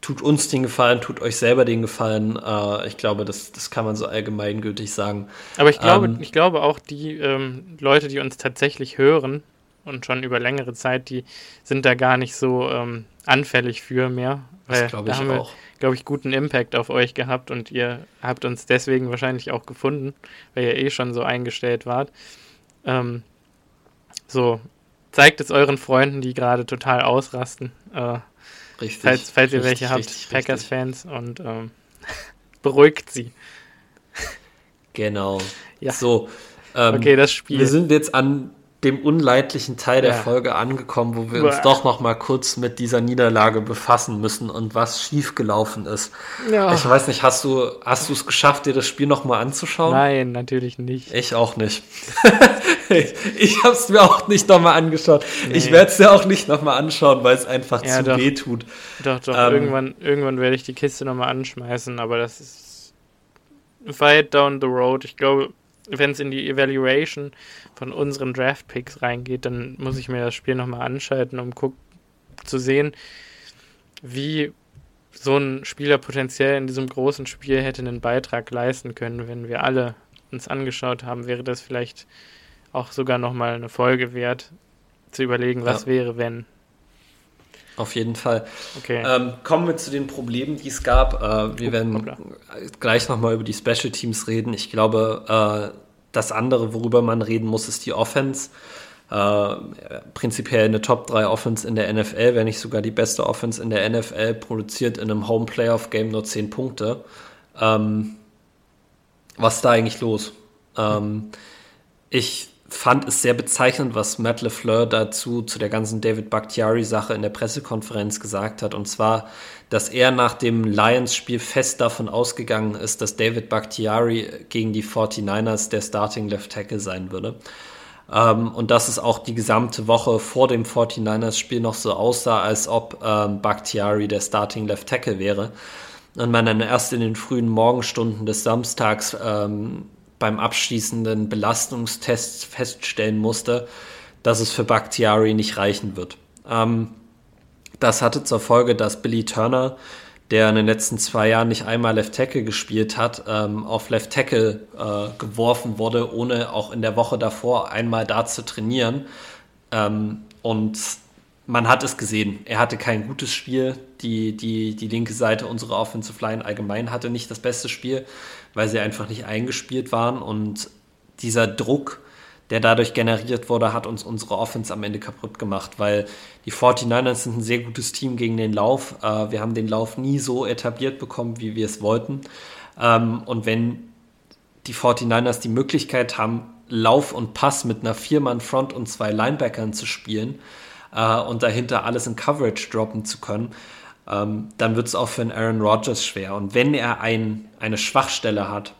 Tut uns den Gefallen, tut euch selber den Gefallen. Äh, ich glaube, das, das kann man so allgemeingültig sagen. Aber ich glaube, ähm, ich glaube auch, die ähm, Leute, die uns tatsächlich hören, und schon über längere Zeit, die sind da gar nicht so ähm, anfällig für mehr. Weil das glaube ich haben auch. glaube ich, guten Impact auf euch gehabt und ihr habt uns deswegen wahrscheinlich auch gefunden, weil ihr eh schon so eingestellt wart. Ähm, so, zeigt es euren Freunden, die gerade total ausrasten. Äh, richtig. Falls, falls ihr richtig, welche habt, Packers-Fans und ähm, beruhigt sie. Genau. Ja. So. Ähm, okay, das Spiel. Wir sind jetzt an dem unleidlichen Teil der ja. Folge angekommen, wo wir Uah. uns doch noch mal kurz mit dieser Niederlage befassen müssen und was schiefgelaufen ist. Ja. Ich weiß nicht, hast du hast du es geschafft, dir das Spiel noch mal anzuschauen? Nein, natürlich nicht. Ich auch nicht. ich ich habe es mir auch nicht noch mal angeschaut. Nee. Ich werde es ja auch nicht noch mal anschauen, weil es einfach ja, zu doch. weh tut. Doch, doch. Ähm, irgendwann irgendwann werde ich die Kiste noch mal anschmeißen, aber das ist weit down the road. Ich glaube, wenn es in die Evaluation von unseren Draft-Picks reingeht, dann muss ich mir das Spiel nochmal anschalten, um guck, zu sehen, wie so ein Spieler potenziell in diesem großen Spiel hätte einen Beitrag leisten können, wenn wir alle uns angeschaut haben, wäre das vielleicht auch sogar nochmal eine Folge wert, zu überlegen, was ja. wäre, wenn. Auf jeden Fall. Okay. Ähm, kommen wir zu den Problemen, die es gab. Äh, wir oh, werden hoppla. gleich nochmal über die Special Teams reden. Ich glaube, äh, das andere, worüber man reden muss, ist die Offense. Äh, prinzipiell eine Top 3 Offense in der NFL, wenn nicht sogar die beste Offense in der NFL, produziert in einem Home Playoff Game nur 10 Punkte. Ähm, was ist da eigentlich los? Ähm, ich fand es sehr bezeichnend, was Matt LeFleur dazu zu der ganzen David Bakhtiari-Sache in der Pressekonferenz gesagt hat. Und zwar, dass er nach dem Lions-Spiel fest davon ausgegangen ist, dass David Bakhtiari gegen die 49ers der Starting Left Tackle sein würde. Ähm, und dass es auch die gesamte Woche vor dem 49ers-Spiel noch so aussah, als ob ähm, Bakhtiari der Starting Left Tackle wäre. Und man dann erst in den frühen Morgenstunden des Samstags ähm, beim abschließenden Belastungstest feststellen musste, dass es für Bakhtiari nicht reichen wird. Ähm, das hatte zur Folge, dass Billy Turner, der in den letzten zwei Jahren nicht einmal Left Tackle gespielt hat, ähm, auf Left Tackle äh, geworfen wurde, ohne auch in der Woche davor einmal da zu trainieren. Ähm, und man hat es gesehen. Er hatte kein gutes Spiel. Die, die, die linke Seite unserer Offensive Line allgemein hatte nicht das beste Spiel weil sie einfach nicht eingespielt waren. Und dieser Druck, der dadurch generiert wurde, hat uns unsere Offense am Ende kaputt gemacht, weil die 49ers sind ein sehr gutes Team gegen den Lauf. Äh, wir haben den Lauf nie so etabliert bekommen, wie wir es wollten. Ähm, und wenn die 49ers die Möglichkeit haben, Lauf und Pass mit einer Viermann-Front und zwei Linebackern zu spielen äh, und dahinter alles in Coverage droppen zu können, ähm, dann wird es auch für einen Aaron Rodgers schwer. Und wenn er ein, eine Schwachstelle hat,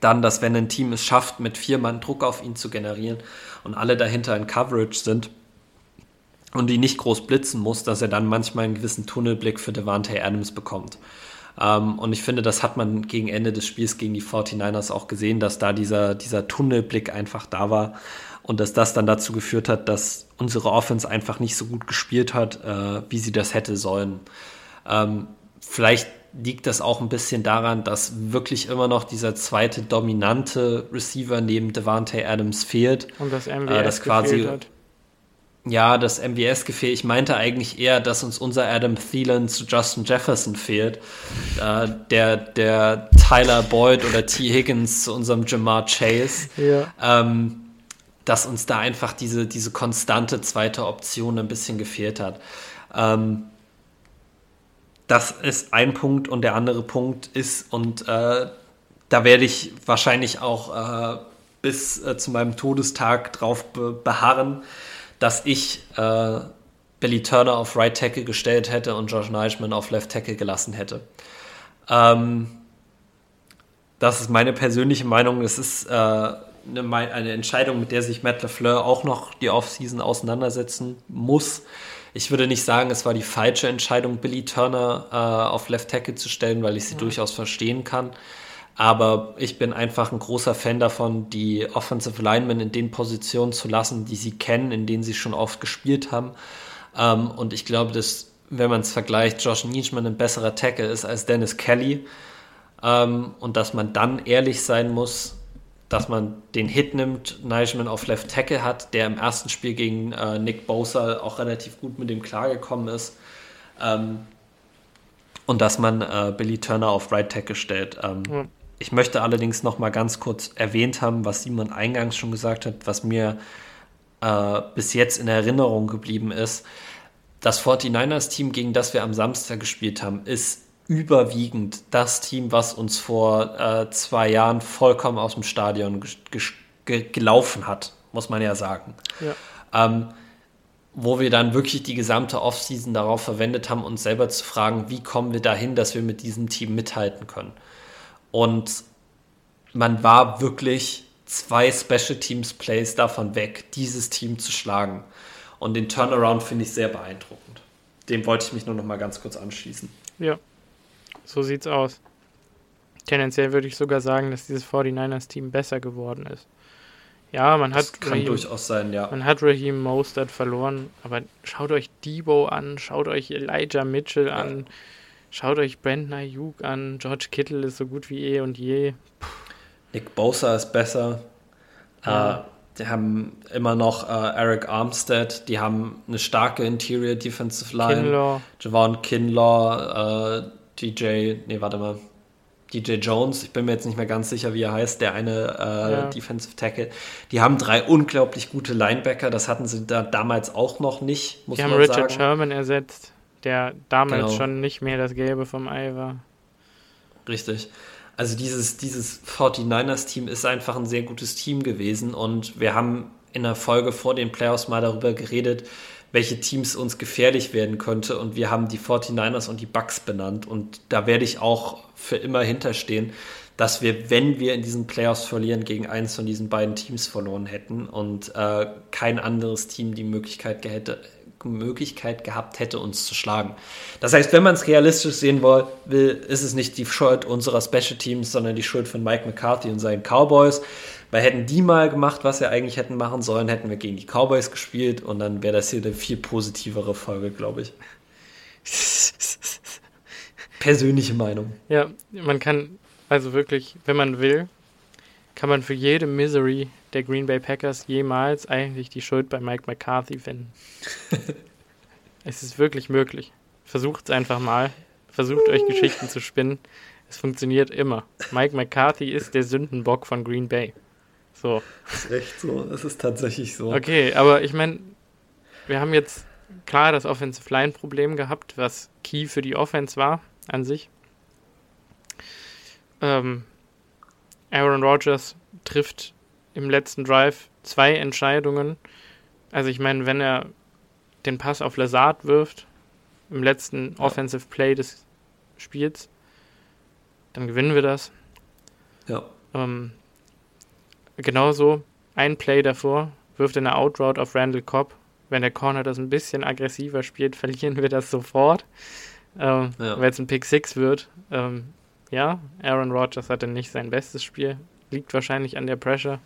dann, dass wenn ein Team es schafft, mit vier Mann Druck auf ihn zu generieren und alle dahinter in Coverage sind, und die nicht groß blitzen muss, dass er dann manchmal einen gewissen Tunnelblick für Devante Adams bekommt. Ähm, und ich finde, das hat man gegen Ende des Spiels gegen die 49ers auch gesehen, dass da dieser, dieser Tunnelblick einfach da war und dass das dann dazu geführt hat, dass unsere Offense einfach nicht so gut gespielt hat, äh, wie sie das hätte sollen. Ähm, vielleicht liegt das auch ein bisschen daran, dass wirklich immer noch dieser zweite dominante Receiver neben Devante Adams fehlt. Und das MVS äh, das quasi, hat. Ja, das MVS gefehlt. Ich meinte eigentlich eher, dass uns unser Adam Thielen zu Justin Jefferson fehlt. Äh, der, der Tyler Boyd oder T. Higgins zu unserem Jamar Chase. Ja. Ähm, dass uns da einfach diese, diese konstante zweite Option ein bisschen gefehlt hat. Ähm, das ist ein Punkt und der andere Punkt ist, und äh, da werde ich wahrscheinlich auch äh, bis äh, zu meinem Todestag drauf be beharren, dass ich äh, Billy Turner auf Right Tackle gestellt hätte und Josh Neischmann auf Left Tackle gelassen hätte. Ähm, das ist meine persönliche Meinung. Es ist äh, eine, eine, Entscheidung, mit der sich Matt LeFleur auch noch die Offseason auseinandersetzen muss. Ich würde nicht sagen, es war die falsche Entscheidung, Billy Turner äh, auf Left Tackle zu stellen, weil ich sie ja. durchaus verstehen kann. Aber ich bin einfach ein großer Fan davon, die Offensive Linemen in den Positionen zu lassen, die sie kennen, in denen sie schon oft gespielt haben. Ähm, und ich glaube, dass, wenn man es vergleicht, Josh Nischman ein besserer Tackle ist als Dennis Kelly. Ähm, und dass man dann ehrlich sein muss, dass man den Hit nimmt, Nightman auf Left Tackle hat, der im ersten Spiel gegen äh, Nick Bosa auch relativ gut mit dem klargekommen ist. Ähm, und dass man äh, Billy Turner auf Right Tackle stellt. Ähm, ja. Ich möchte allerdings noch mal ganz kurz erwähnt haben, was Simon eingangs schon gesagt hat, was mir äh, bis jetzt in Erinnerung geblieben ist. Das 49ers-Team, gegen das wir am Samstag gespielt haben, ist überwiegend das Team, was uns vor äh, zwei Jahren vollkommen aus dem Stadion gelaufen hat, muss man ja sagen. Ja. Ähm, wo wir dann wirklich die gesamte Offseason darauf verwendet haben, uns selber zu fragen, wie kommen wir dahin, dass wir mit diesem Team mithalten können. Und man war wirklich zwei Special Teams Plays davon weg, dieses Team zu schlagen. Und den Turnaround finde ich sehr beeindruckend. Dem wollte ich mich nur noch mal ganz kurz anschließen. Ja, so sieht's aus. Tendenziell würde ich sogar sagen, dass dieses 49ers-Team besser geworden ist. Ja, man das hat. Kann Raheem, durchaus sein, ja. Man hat Raheem Mostert verloren, aber schaut euch Debo an, schaut euch Elijah Mitchell ja. an, schaut euch Brandon Ayuk an, George Kittle ist so gut wie eh und je. Puh. Nick Bosa ist besser. Ja. Äh, die haben immer noch äh, Eric Armstead, die haben eine starke Interior Defensive Line. Kinlaw. Javon Kinlaw, äh, DJ, nee, warte mal. DJ Jones, ich bin mir jetzt nicht mehr ganz sicher, wie er heißt, der eine äh, ja. Defensive Tackle. Die haben drei unglaublich gute Linebacker, das hatten sie da damals auch noch nicht, muss Die haben Richard sagen. Sherman ersetzt, der damals genau. schon nicht mehr das Gelbe vom Ei war. Richtig. Also dieses, dieses 49ers-Team ist einfach ein sehr gutes Team gewesen und wir haben in der Folge vor den Playoffs mal darüber geredet, welche Teams uns gefährlich werden könnte. Und wir haben die 49ers und die Bucks benannt. Und da werde ich auch für immer hinterstehen, dass wir, wenn wir in diesen Playoffs verlieren, gegen eins von diesen beiden Teams verloren hätten und äh, kein anderes Team die Möglichkeit, hätte, Möglichkeit gehabt hätte, uns zu schlagen. Das heißt, wenn man es realistisch sehen will, ist es nicht die Schuld unserer Special Teams, sondern die Schuld von Mike McCarthy und seinen Cowboys. Weil hätten die mal gemacht, was sie eigentlich hätten machen sollen, hätten wir gegen die Cowboys gespielt und dann wäre das hier eine viel positivere Folge, glaube ich. Persönliche Meinung. Ja, man kann, also wirklich, wenn man will, kann man für jede Misery der Green Bay Packers jemals eigentlich die Schuld bei Mike McCarthy finden. es ist wirklich möglich. Versucht es einfach mal. Versucht euch Geschichten zu spinnen. Es funktioniert immer. Mike McCarthy ist der Sündenbock von Green Bay. So. Das ist echt so. Es ist tatsächlich so. Okay, aber ich meine, wir haben jetzt klar das Offensive Line Problem gehabt, was key für die Offense war an sich. Ähm, Aaron Rodgers trifft im letzten Drive zwei Entscheidungen. Also ich meine, wenn er den Pass auf Lazard wirft, im letzten ja. Offensive Play des Spiels, dann gewinnen wir das. Ja. Ähm, genauso ein Play davor wirft eine Outroute auf Randall Cobb. wenn der Corner das ein bisschen aggressiver spielt, verlieren wir das sofort. Ähm, ja. Wenn es ein Pick 6 wird, ähm, ja, Aaron Rodgers hatte nicht sein bestes Spiel. Liegt wahrscheinlich an der Pressure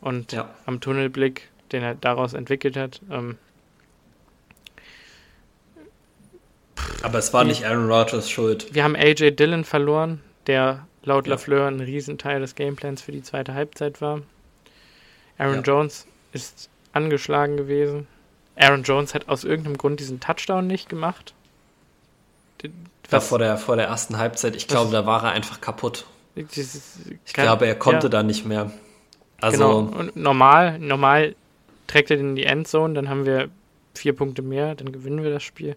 und ja. am Tunnelblick, den er daraus entwickelt hat. Ähm, Aber es war nicht Aaron Rodgers schuld. Wir haben AJ Dillon verloren, der laut ja. LaFleur ein Riesenteil des Gameplans für die zweite Halbzeit war. Aaron ja. Jones ist angeschlagen gewesen. Aaron Jones hat aus irgendeinem Grund diesen Touchdown nicht gemacht. Was, vor, der, vor der ersten Halbzeit, ich glaube, da war er einfach kaputt. ich glaube, er konnte ja. da nicht mehr. Also, genau. Und normal, normal trägt er den in die Endzone, dann haben wir vier Punkte mehr, dann gewinnen wir das Spiel.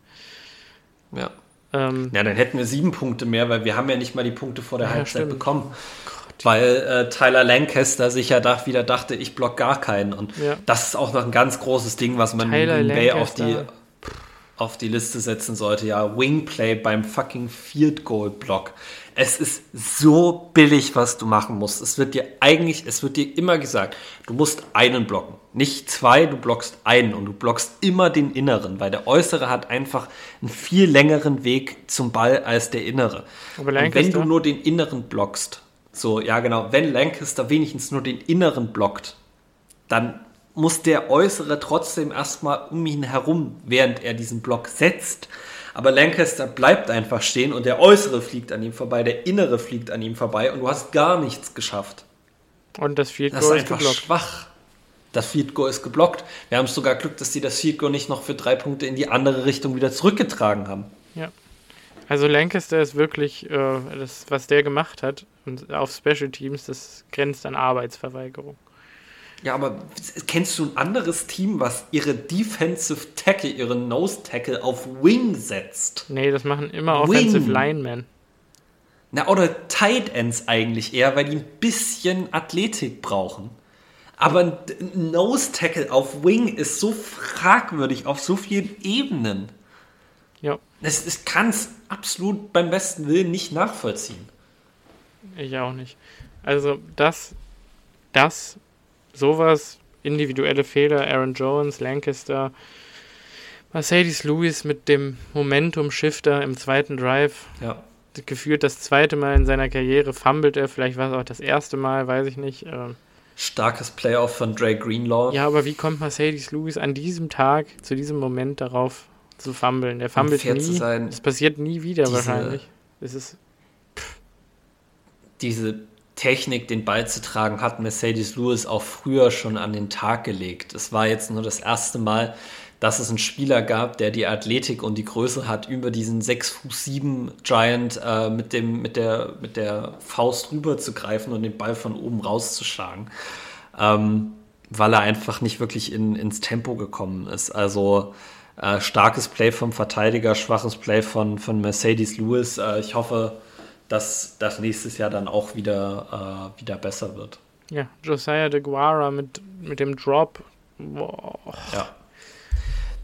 Ja. Ähm, ja, dann hätten wir sieben Punkte mehr, weil wir haben ja nicht mal die Punkte vor der ja, Halbzeit stimmt. bekommen. Gott. Weil äh, Tyler Lancaster sich ja da wieder dachte, ich block gar keinen. Und ja. das ist auch noch ein ganz großes Ding, was man Tyler in Bay auf die, auf die Liste setzen sollte. Ja, Wingplay beim fucking Field Goal Block. Es ist so billig, was du machen musst. Es wird dir eigentlich, es wird dir immer gesagt, du musst einen blocken. Nicht zwei, du blockst einen und du blockst immer den inneren, weil der äußere hat einfach einen viel längeren Weg zum Ball als der innere. Aber und wenn du nur den inneren blockst, so, ja genau, wenn Lancaster wenigstens nur den inneren blockt, dann muss der äußere trotzdem erstmal um ihn herum, während er diesen Block setzt. Aber Lancaster bleibt einfach stehen und der äußere fliegt an ihm vorbei, der innere fliegt an ihm vorbei und du hast gar nichts geschafft. Und das Field Goal das ist, einfach geblockt. schwach. Das Field Goal ist geblockt. Wir haben sogar Glück, dass die das Field Goal nicht noch für drei Punkte in die andere Richtung wieder zurückgetragen haben. Ja. Also Lancaster ist wirklich, äh, das, was der gemacht hat und auf Special Teams, das grenzt an Arbeitsverweigerung. Ja, aber kennst du ein anderes Team, was ihre Defensive Tackle, ihren Nose Tackle auf Wing setzt? Nee, das machen immer Offensive. Linemen. Na, oder Tight Ends eigentlich eher, weil die ein bisschen Athletik brauchen. Aber ein Nose Tackle auf Wing ist so fragwürdig auf so vielen Ebenen. Ja. Das, das kann es absolut beim besten Willen nicht nachvollziehen. Ich auch nicht. Also das, das sowas, individuelle Fehler, Aaron Jones, Lancaster, Mercedes Lewis mit dem Momentum-Shifter im zweiten Drive. Ja. Gefühlt das zweite Mal in seiner Karriere fummelt er, vielleicht war es auch das erste Mal, weiß ich nicht. Ähm. Starkes Playoff von Dre Greenlaw. Ja, aber wie kommt Mercedes Lewis an diesem Tag, zu diesem Moment darauf zu fummeln? Der fummelt nie. Es passiert nie wieder wahrscheinlich. Es ist. Pff. Diese Technik, den Ball zu tragen, hat Mercedes Lewis auch früher schon an den Tag gelegt. Es war jetzt nur das erste Mal, dass es einen Spieler gab, der die Athletik und die Größe hat, über diesen 6 Fuß 7 Giant äh, mit, dem, mit, der, mit der Faust rüber zu greifen und den Ball von oben rauszuschlagen. Ähm, weil er einfach nicht wirklich in, ins Tempo gekommen ist. Also äh, starkes Play vom Verteidiger, schwaches Play von, von Mercedes Lewis. Äh, ich hoffe, dass das nächstes Jahr dann auch wieder, äh, wieder besser wird. Ja, Josiah de Guara mit, mit dem Drop. Boah. Ja.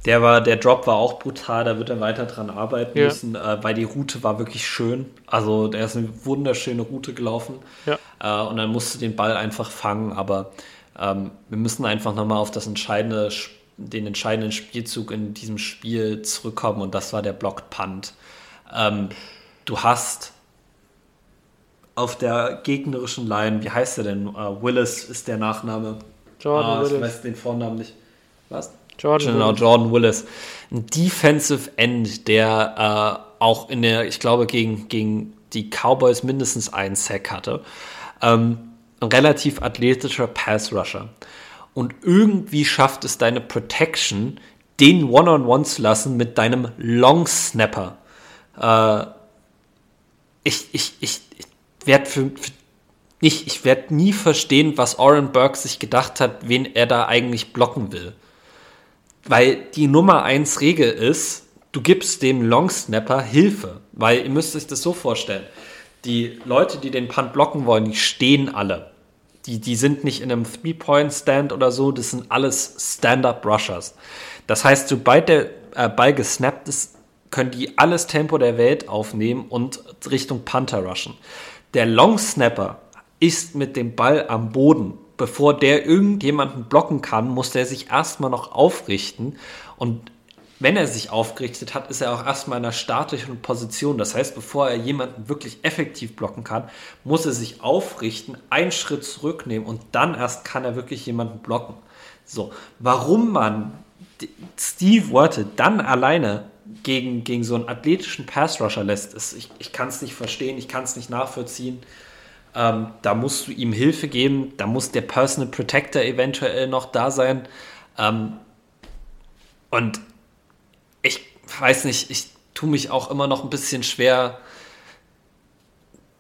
Der, war, der Drop war auch brutal, da wird er weiter dran arbeiten ja. müssen, äh, weil die Route war wirklich schön. Also der ist eine wunderschöne Route gelaufen. Ja. Äh, und dann musste den Ball einfach fangen. Aber ähm, wir müssen einfach nochmal auf das entscheidende, den entscheidenden Spielzug in diesem Spiel zurückkommen und das war der Blocked Punt. Ähm, du hast auf der gegnerischen Line, wie heißt er denn? Uh, Willis ist der Nachname. Jordan ah, Willis. Ich weiß den Vornamen nicht. Was? Jordan genau, Willis. Jordan Willis. Ein Defensive End, der äh, auch in der, ich glaube, gegen, gegen die Cowboys mindestens einen Sack hatte. Ähm, ein relativ athletischer Pass-Rusher. Und irgendwie schafft es deine Protection, den One-on-One -on -one zu lassen mit deinem Long Snapper. Äh, ich, ich, ich werde für, für nicht, ich werde nie verstehen, was Oren Burke sich gedacht hat, wen er da eigentlich blocken will. Weil die Nummer 1 Regel ist, du gibst dem Long Snapper Hilfe. Weil ihr müsst euch das so vorstellen. Die Leute, die den Punt blocken wollen, die stehen alle. Die, die sind nicht in einem Three-Point-Stand oder so, das sind alles Stand-Up-Rushers. Das heißt, sobald der äh, Ball gesnappt ist, können die alles Tempo der Welt aufnehmen und Richtung Panther rushen. Der Long Snapper ist mit dem Ball am Boden bevor der irgendjemanden blocken kann, muss der sich erstmal noch aufrichten. Und wenn er sich aufgerichtet hat, ist er auch erstmal in einer statischen Position. Das heißt, bevor er jemanden wirklich effektiv blocken kann, muss er sich aufrichten, einen Schritt zurücknehmen und dann erst kann er wirklich jemanden blocken. So, warum man Steve Wörte dann alleine gegen, gegen so einen athletischen Pass-Rusher lässt, ist, ich, ich kann es nicht verstehen, ich kann es nicht nachvollziehen. Ähm, da musst du ihm Hilfe geben, da muss der Personal Protector eventuell noch da sein. Ähm, und ich weiß nicht, ich tue mich auch immer noch ein bisschen schwer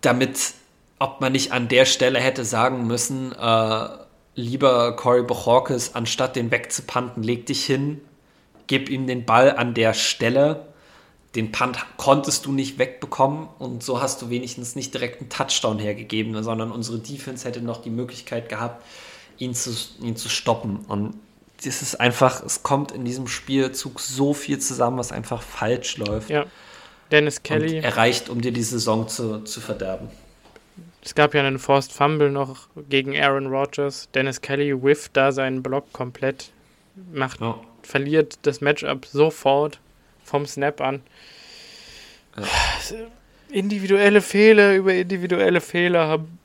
damit, ob man nicht an der Stelle hätte sagen müssen, äh, lieber Corey Bochorkes, anstatt den wegzupanten, leg dich hin, gib ihm den Ball an der Stelle. Den Punt konntest du nicht wegbekommen und so hast du wenigstens nicht direkt einen Touchdown hergegeben, sondern unsere Defense hätte noch die Möglichkeit gehabt, ihn zu, ihn zu stoppen. Und das ist einfach, es kommt in diesem Spielzug so viel zusammen, was einfach falsch läuft. Ja. Dennis Kelly. Und erreicht, um dir die Saison zu, zu verderben. Es gab ja einen Forced Fumble noch gegen Aaron Rodgers. Dennis Kelly whifft da seinen Block komplett, macht, ja. Verliert das Matchup sofort vom Snap an. Ja. Individuelle Fehler über individuelle Fehler haben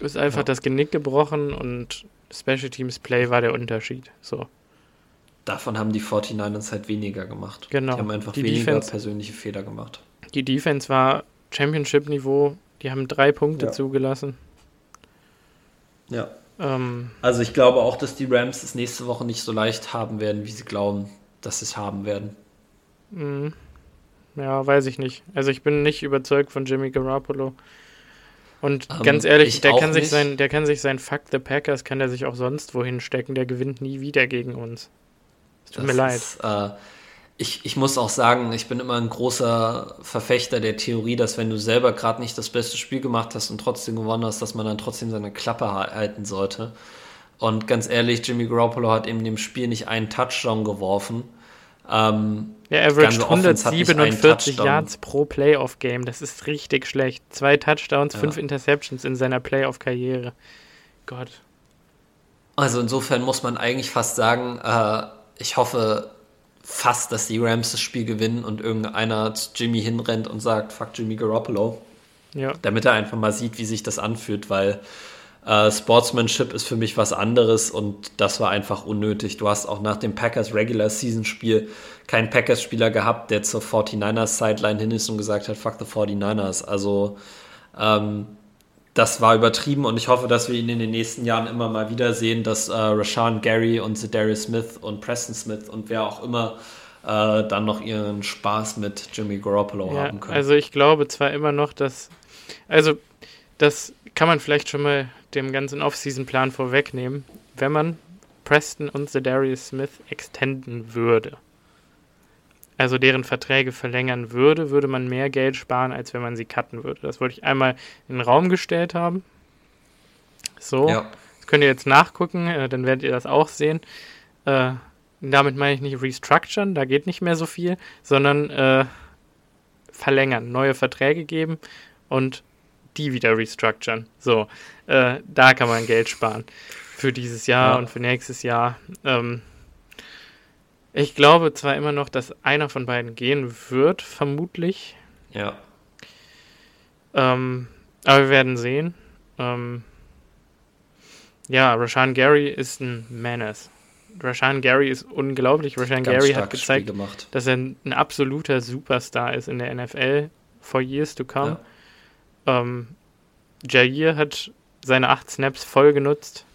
ist einfach ja. das Genick gebrochen und Special Teams Play war der Unterschied. So. Davon haben die 49ers halt weniger gemacht. Genau. Die haben einfach die weniger Defense, persönliche Fehler gemacht. Die Defense war Championship-Niveau. Die haben drei Punkte ja. zugelassen. Ja. Ähm, also ich glaube auch, dass die Rams es nächste Woche nicht so leicht haben werden, wie sie glauben, dass sie es haben werden. Mhm. Ja, weiß ich nicht. Also ich bin nicht überzeugt von Jimmy Garoppolo. Und ähm, ganz ehrlich, der kann, sich sein, der kann sich sein Fuck the Packers, kann er sich auch sonst wohin stecken. Der gewinnt nie wieder gegen uns. Es tut das mir leid. Ist, äh, ich, ich muss auch sagen, ich bin immer ein großer Verfechter der Theorie, dass wenn du selber gerade nicht das beste Spiel gemacht hast und trotzdem gewonnen hast, dass man dann trotzdem seine Klappe halten sollte. Und ganz ehrlich, Jimmy Garoppolo hat in dem Spiel nicht einen Touchdown geworfen. Ähm, er averaged 147 Yards pro Playoff-Game. Das ist richtig schlecht. Zwei Touchdowns, ja. fünf Interceptions in seiner Playoff-Karriere. Gott. Also insofern muss man eigentlich fast sagen, äh, ich hoffe fast, dass die Rams das Spiel gewinnen und irgendeiner zu Jimmy hinrennt und sagt, fuck Jimmy Garoppolo. Ja. Damit er einfach mal sieht, wie sich das anfühlt, weil äh, Sportsmanship ist für mich was anderes und das war einfach unnötig. Du hast auch nach dem Packers Regular Season Spiel keinen Packers-Spieler gehabt, der zur 49ers Sideline hin ist und gesagt hat, fuck the 49ers. Also ähm, das war übertrieben und ich hoffe, dass wir ihn in den nächsten Jahren immer mal wieder sehen, dass äh, Rashawn Gary und Zedarius Smith und Preston Smith und wer auch immer äh, dann noch ihren Spaß mit Jimmy Garoppolo ja, haben können. Also ich glaube zwar immer noch, dass also das kann man vielleicht schon mal dem ganzen Off-Season-Plan vorwegnehmen, wenn man Preston und Zedarius Smith extenden würde. Also deren Verträge verlängern würde, würde man mehr Geld sparen, als wenn man sie cutten würde. Das wollte ich einmal in den Raum gestellt haben. So, ja. das könnt ihr jetzt nachgucken, äh, dann werdet ihr das auch sehen. Äh, damit meine ich nicht restructuren, da geht nicht mehr so viel, sondern äh, verlängern, neue Verträge geben und die wieder restructuren. So, äh, da kann man Geld sparen. Für dieses Jahr ja. und für nächstes Jahr. Ähm, ich glaube zwar immer noch, dass einer von beiden gehen wird, vermutlich. Ja. Ähm, aber wir werden sehen. Ähm, ja, Rashan Gary ist ein Menace. Rashan Gary ist unglaublich. Rashan Gary hat gezeigt, dass er ein absoluter Superstar ist in der NFL for years to come. Ja. Ähm, Jair hat seine acht Snaps voll genutzt.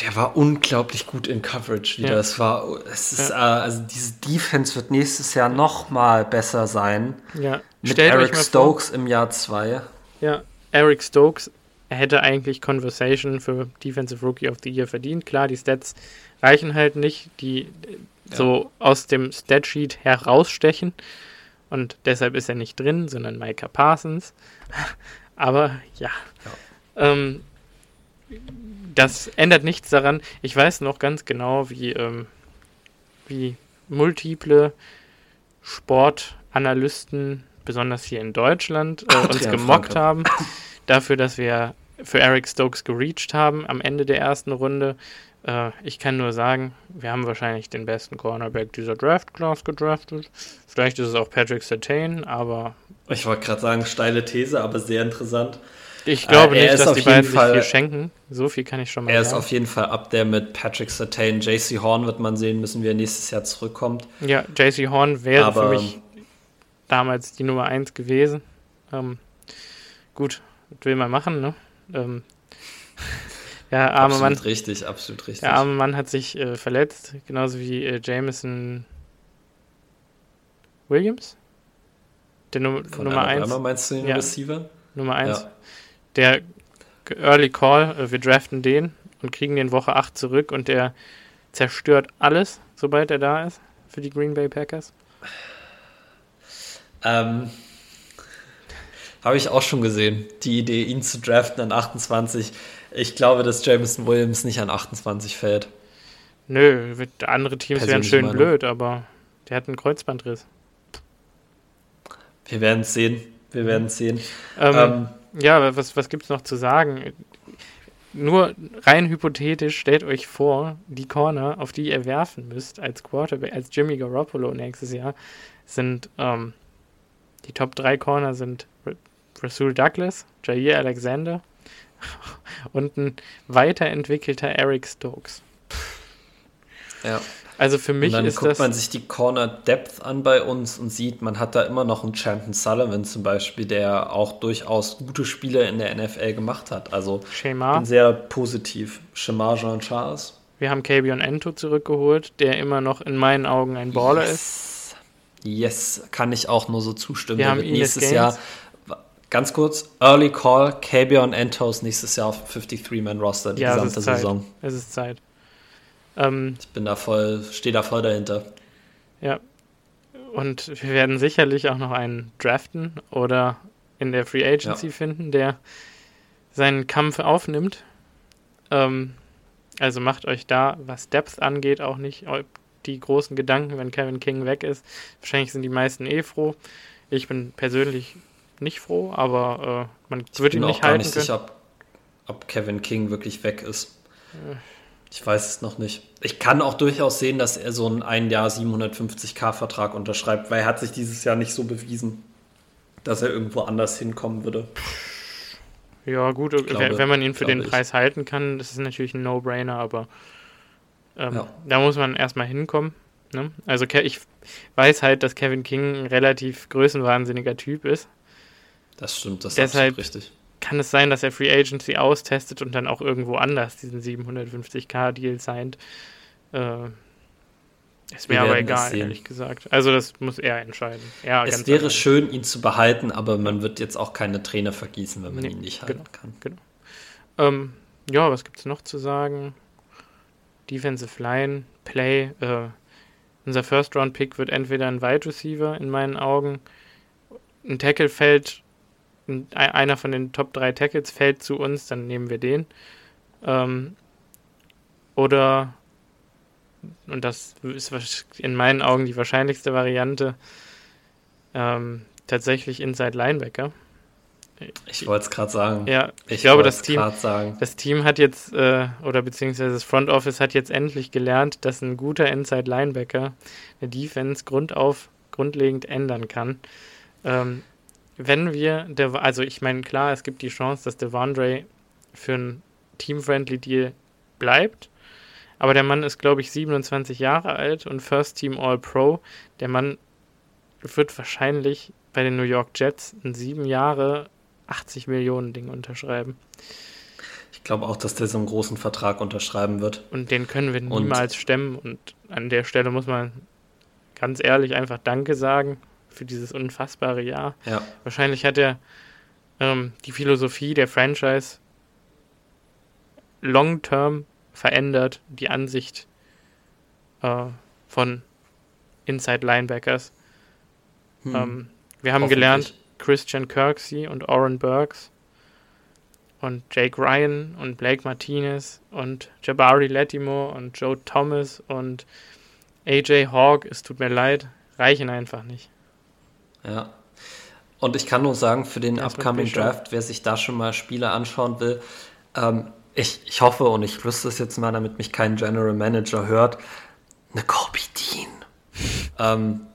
Der war unglaublich gut in Coverage wieder. Ja. Es war, es ist, ja. äh, also diese Defense wird nächstes Jahr noch mal besser sein. Ja. Mit Stellt Eric Stokes vor. im Jahr 2. Ja, Eric Stokes, hätte eigentlich Conversation für Defensive Rookie of the Year verdient. Klar, die Stats reichen halt nicht, die ja. so aus dem Statsheet herausstechen. Und deshalb ist er nicht drin, sondern Micah Parsons. Aber ja. ja. Ähm, das ändert nichts daran. Ich weiß noch ganz genau, wie, ähm, wie multiple Sportanalysten, besonders hier in Deutschland, äh, uns gemockt haben, dafür, dass wir für Eric Stokes gereached haben am Ende der ersten Runde. Äh, ich kann nur sagen, wir haben wahrscheinlich den besten Cornerback dieser Draft-Class gedraftet. Vielleicht ist es auch Patrick Sertain, aber. Ich wollte gerade sagen, steile These, aber sehr interessant. Ich glaube äh, nicht, dass die beiden Fall, sich viel schenken. So viel kann ich schon mal er sagen. Er ist auf jeden Fall ab der mit Patrick Sertain. JC Horn wird man sehen müssen, wie er nächstes Jahr zurückkommt. Ja, JC Horn wäre für mich damals die Nummer 1 gewesen. Ähm, gut, will man machen, ne? Ähm, der arme absolut Mann. richtig, absolut richtig. Der arme Mann hat sich äh, verletzt, genauso wie äh, Jameson Williams. Der Num Von Nummer 1. meinst du den ja, Receiver? Nummer 1. Ja. Der Early Call, äh, wir draften den und kriegen den Woche 8 zurück und der zerstört alles, sobald er da ist, für die Green Bay Packers. Ähm, Habe ich auch schon gesehen, die Idee, ihn zu draften an 28. Ich glaube, dass Jameson Williams nicht an 28 fällt. Nö, andere Teams wären schön Meinung. blöd, aber der hat einen Kreuzbandriss. Wir werden es sehen. Wir werden es sehen. Ähm, ähm, ja, was, was gibt es noch zu sagen? Nur rein hypothetisch, stellt euch vor, die Corner, auf die ihr werfen müsst als Quarterback, als Jimmy Garoppolo nächstes Jahr, sind ähm, die Top 3 Corner sind Rasul Douglas, Jair Alexander und ein weiterentwickelter Eric Stokes. Ja. Also für mich und dann ist guckt das. man sich die Corner Depth an bei uns und sieht, man hat da immer noch einen Chanton Sullivan zum Beispiel, der auch durchaus gute Spiele in der NFL gemacht hat. Also Schema. bin sehr positiv. Shemar Jean Charles. Wir haben Kabion Ento zurückgeholt, der immer noch in meinen Augen ein Baller yes. ist. Yes, kann ich auch nur so zustimmen. Wir haben nächstes Jahr Ganz kurz, Early Call, Kabion Entos nächstes Jahr auf 53-Man-Roster, die ja, gesamte es ist Saison. Es ist Zeit. Ähm, ich bin da voll, stehe da voll dahinter. Ja. Und wir werden sicherlich auch noch einen draften oder in der Free Agency ja. finden, der seinen Kampf aufnimmt. Ähm, also macht euch da, was Depth angeht, auch nicht die großen Gedanken, wenn Kevin King weg ist. Wahrscheinlich sind die meisten eh froh. Ich bin persönlich nicht froh, aber äh, man ich wird ihn nicht halten nicht können. Sicher, ob, ob, Kevin King wirklich weg ist. Ich weiß es noch nicht. Ich kann auch durchaus sehen, dass er so einen ein Jahr 750k-Vertrag unterschreibt, weil er hat sich dieses Jahr nicht so bewiesen, dass er irgendwo anders hinkommen würde. Ja, gut, glaube, wenn man ihn für den ich. Preis halten kann, das ist natürlich ein No-Brainer, aber ähm, ja. da muss man erstmal hinkommen. Ne? Also ich weiß halt, dass Kevin King ein relativ größenwahnsinniger Typ ist. Das stimmt, das ist richtig. Kann es sein, dass er Free Agency austestet und dann auch irgendwo anders diesen 750k-Deal signed? Äh, ist mir aber egal, ehrlich gesagt. Also das muss er entscheiden. Ja, es wäre allein. schön, ihn zu behalten, aber man wird jetzt auch keine Träne vergießen, wenn man nee, ihn nicht halten genau, kann. Genau. Ähm, ja, was gibt es noch zu sagen? Defensive Line, Play. Äh, unser First-Round-Pick wird entweder ein Wide Receiver in meinen Augen, ein Tackle fällt einer von den Top 3 Tackles fällt zu uns, dann nehmen wir den. Ähm, oder, und das ist in meinen Augen die wahrscheinlichste Variante, ähm, tatsächlich Inside Linebacker. Ich wollte es gerade sagen. Ja, ich, ich glaube, das Team, das Team hat jetzt, äh, oder beziehungsweise das Front Office hat jetzt endlich gelernt, dass ein guter Inside Linebacker eine Defense grundauf, grundlegend ändern kann. Ähm, wenn wir, also ich meine, klar, es gibt die Chance, dass Devondre für einen Team-Friendly Deal bleibt. Aber der Mann ist, glaube ich, 27 Jahre alt und First Team All-Pro. Der Mann wird wahrscheinlich bei den New York Jets ein sieben Jahre 80 Millionen Ding unterschreiben. Ich glaube auch, dass der so einen großen Vertrag unterschreiben wird. Und den können wir niemals und stemmen. Und an der Stelle muss man ganz ehrlich einfach Danke sagen für dieses unfassbare Jahr. Ja. Wahrscheinlich hat er ähm, die Philosophie der Franchise long-term verändert, die Ansicht äh, von Inside Linebackers. Hm. Ähm, wir haben gelernt, Christian Kirksey und Oren Burks und Jake Ryan und Blake Martinez und Jabari Lattimore und Joe Thomas und AJ Hawk, es tut mir leid, reichen einfach nicht. Ja. Und ich kann nur sagen, für den upcoming Draft, wer sich da schon mal Spiele anschauen will, ähm, ich, ich hoffe und ich wüsste es jetzt mal, damit mich kein General Manager hört, eine Kobe Dean. ähm,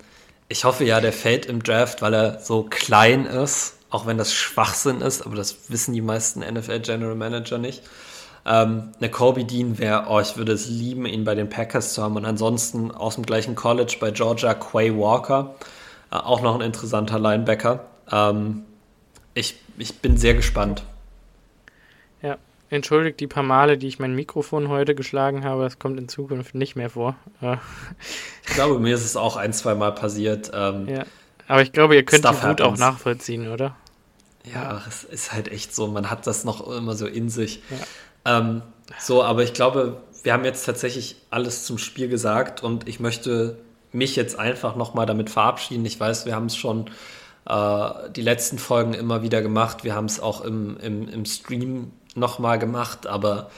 ich hoffe ja, der fällt im Draft, weil er so klein ist, auch wenn das Schwachsinn ist, aber das wissen die meisten NFL General Manager nicht. Ähm, eine Kobe Dean wäre, oh, ich würde es lieben, ihn bei den Packers zu haben. Und ansonsten aus dem gleichen College bei Georgia Quay Walker, auch noch ein interessanter Linebacker. Ähm, ich, ich bin sehr gespannt. Ja, entschuldigt die paar Male, die ich mein Mikrofon heute geschlagen habe. Es kommt in Zukunft nicht mehr vor. Äh. ich glaube, mir ist es auch ein, zwei Mal passiert. Ähm, ja, aber ich glaube, ihr könnt Stuff die Wut auch nachvollziehen, oder? Ja, es ist halt echt so. Man hat das noch immer so in sich. Ja. Ähm, so, aber ich glaube, wir haben jetzt tatsächlich alles zum Spiel gesagt und ich möchte mich jetzt einfach nochmal damit verabschieden. Ich weiß, wir haben es schon äh, die letzten Folgen immer wieder gemacht. Wir haben es auch im, im, im Stream nochmal gemacht, aber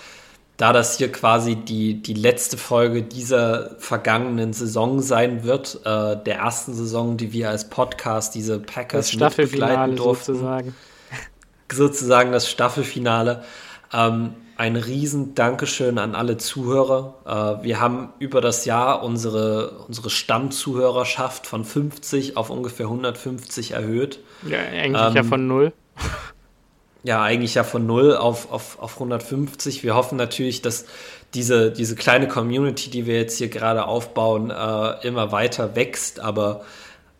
da das hier quasi die, die letzte Folge dieser vergangenen Saison sein wird, äh, der ersten Saison, die wir als Podcast diese Packers begleiten durften. Sozusagen. sozusagen das Staffelfinale. Ähm, ein riesen Dankeschön an alle Zuhörer. Äh, wir haben über das Jahr unsere, unsere Stammzuhörerschaft von 50 auf ungefähr 150 erhöht. Ja, eigentlich ähm, ja von null. Ja, eigentlich ja von null auf, auf, auf 150. Wir hoffen natürlich, dass diese, diese kleine Community, die wir jetzt hier gerade aufbauen, äh, immer weiter wächst. Aber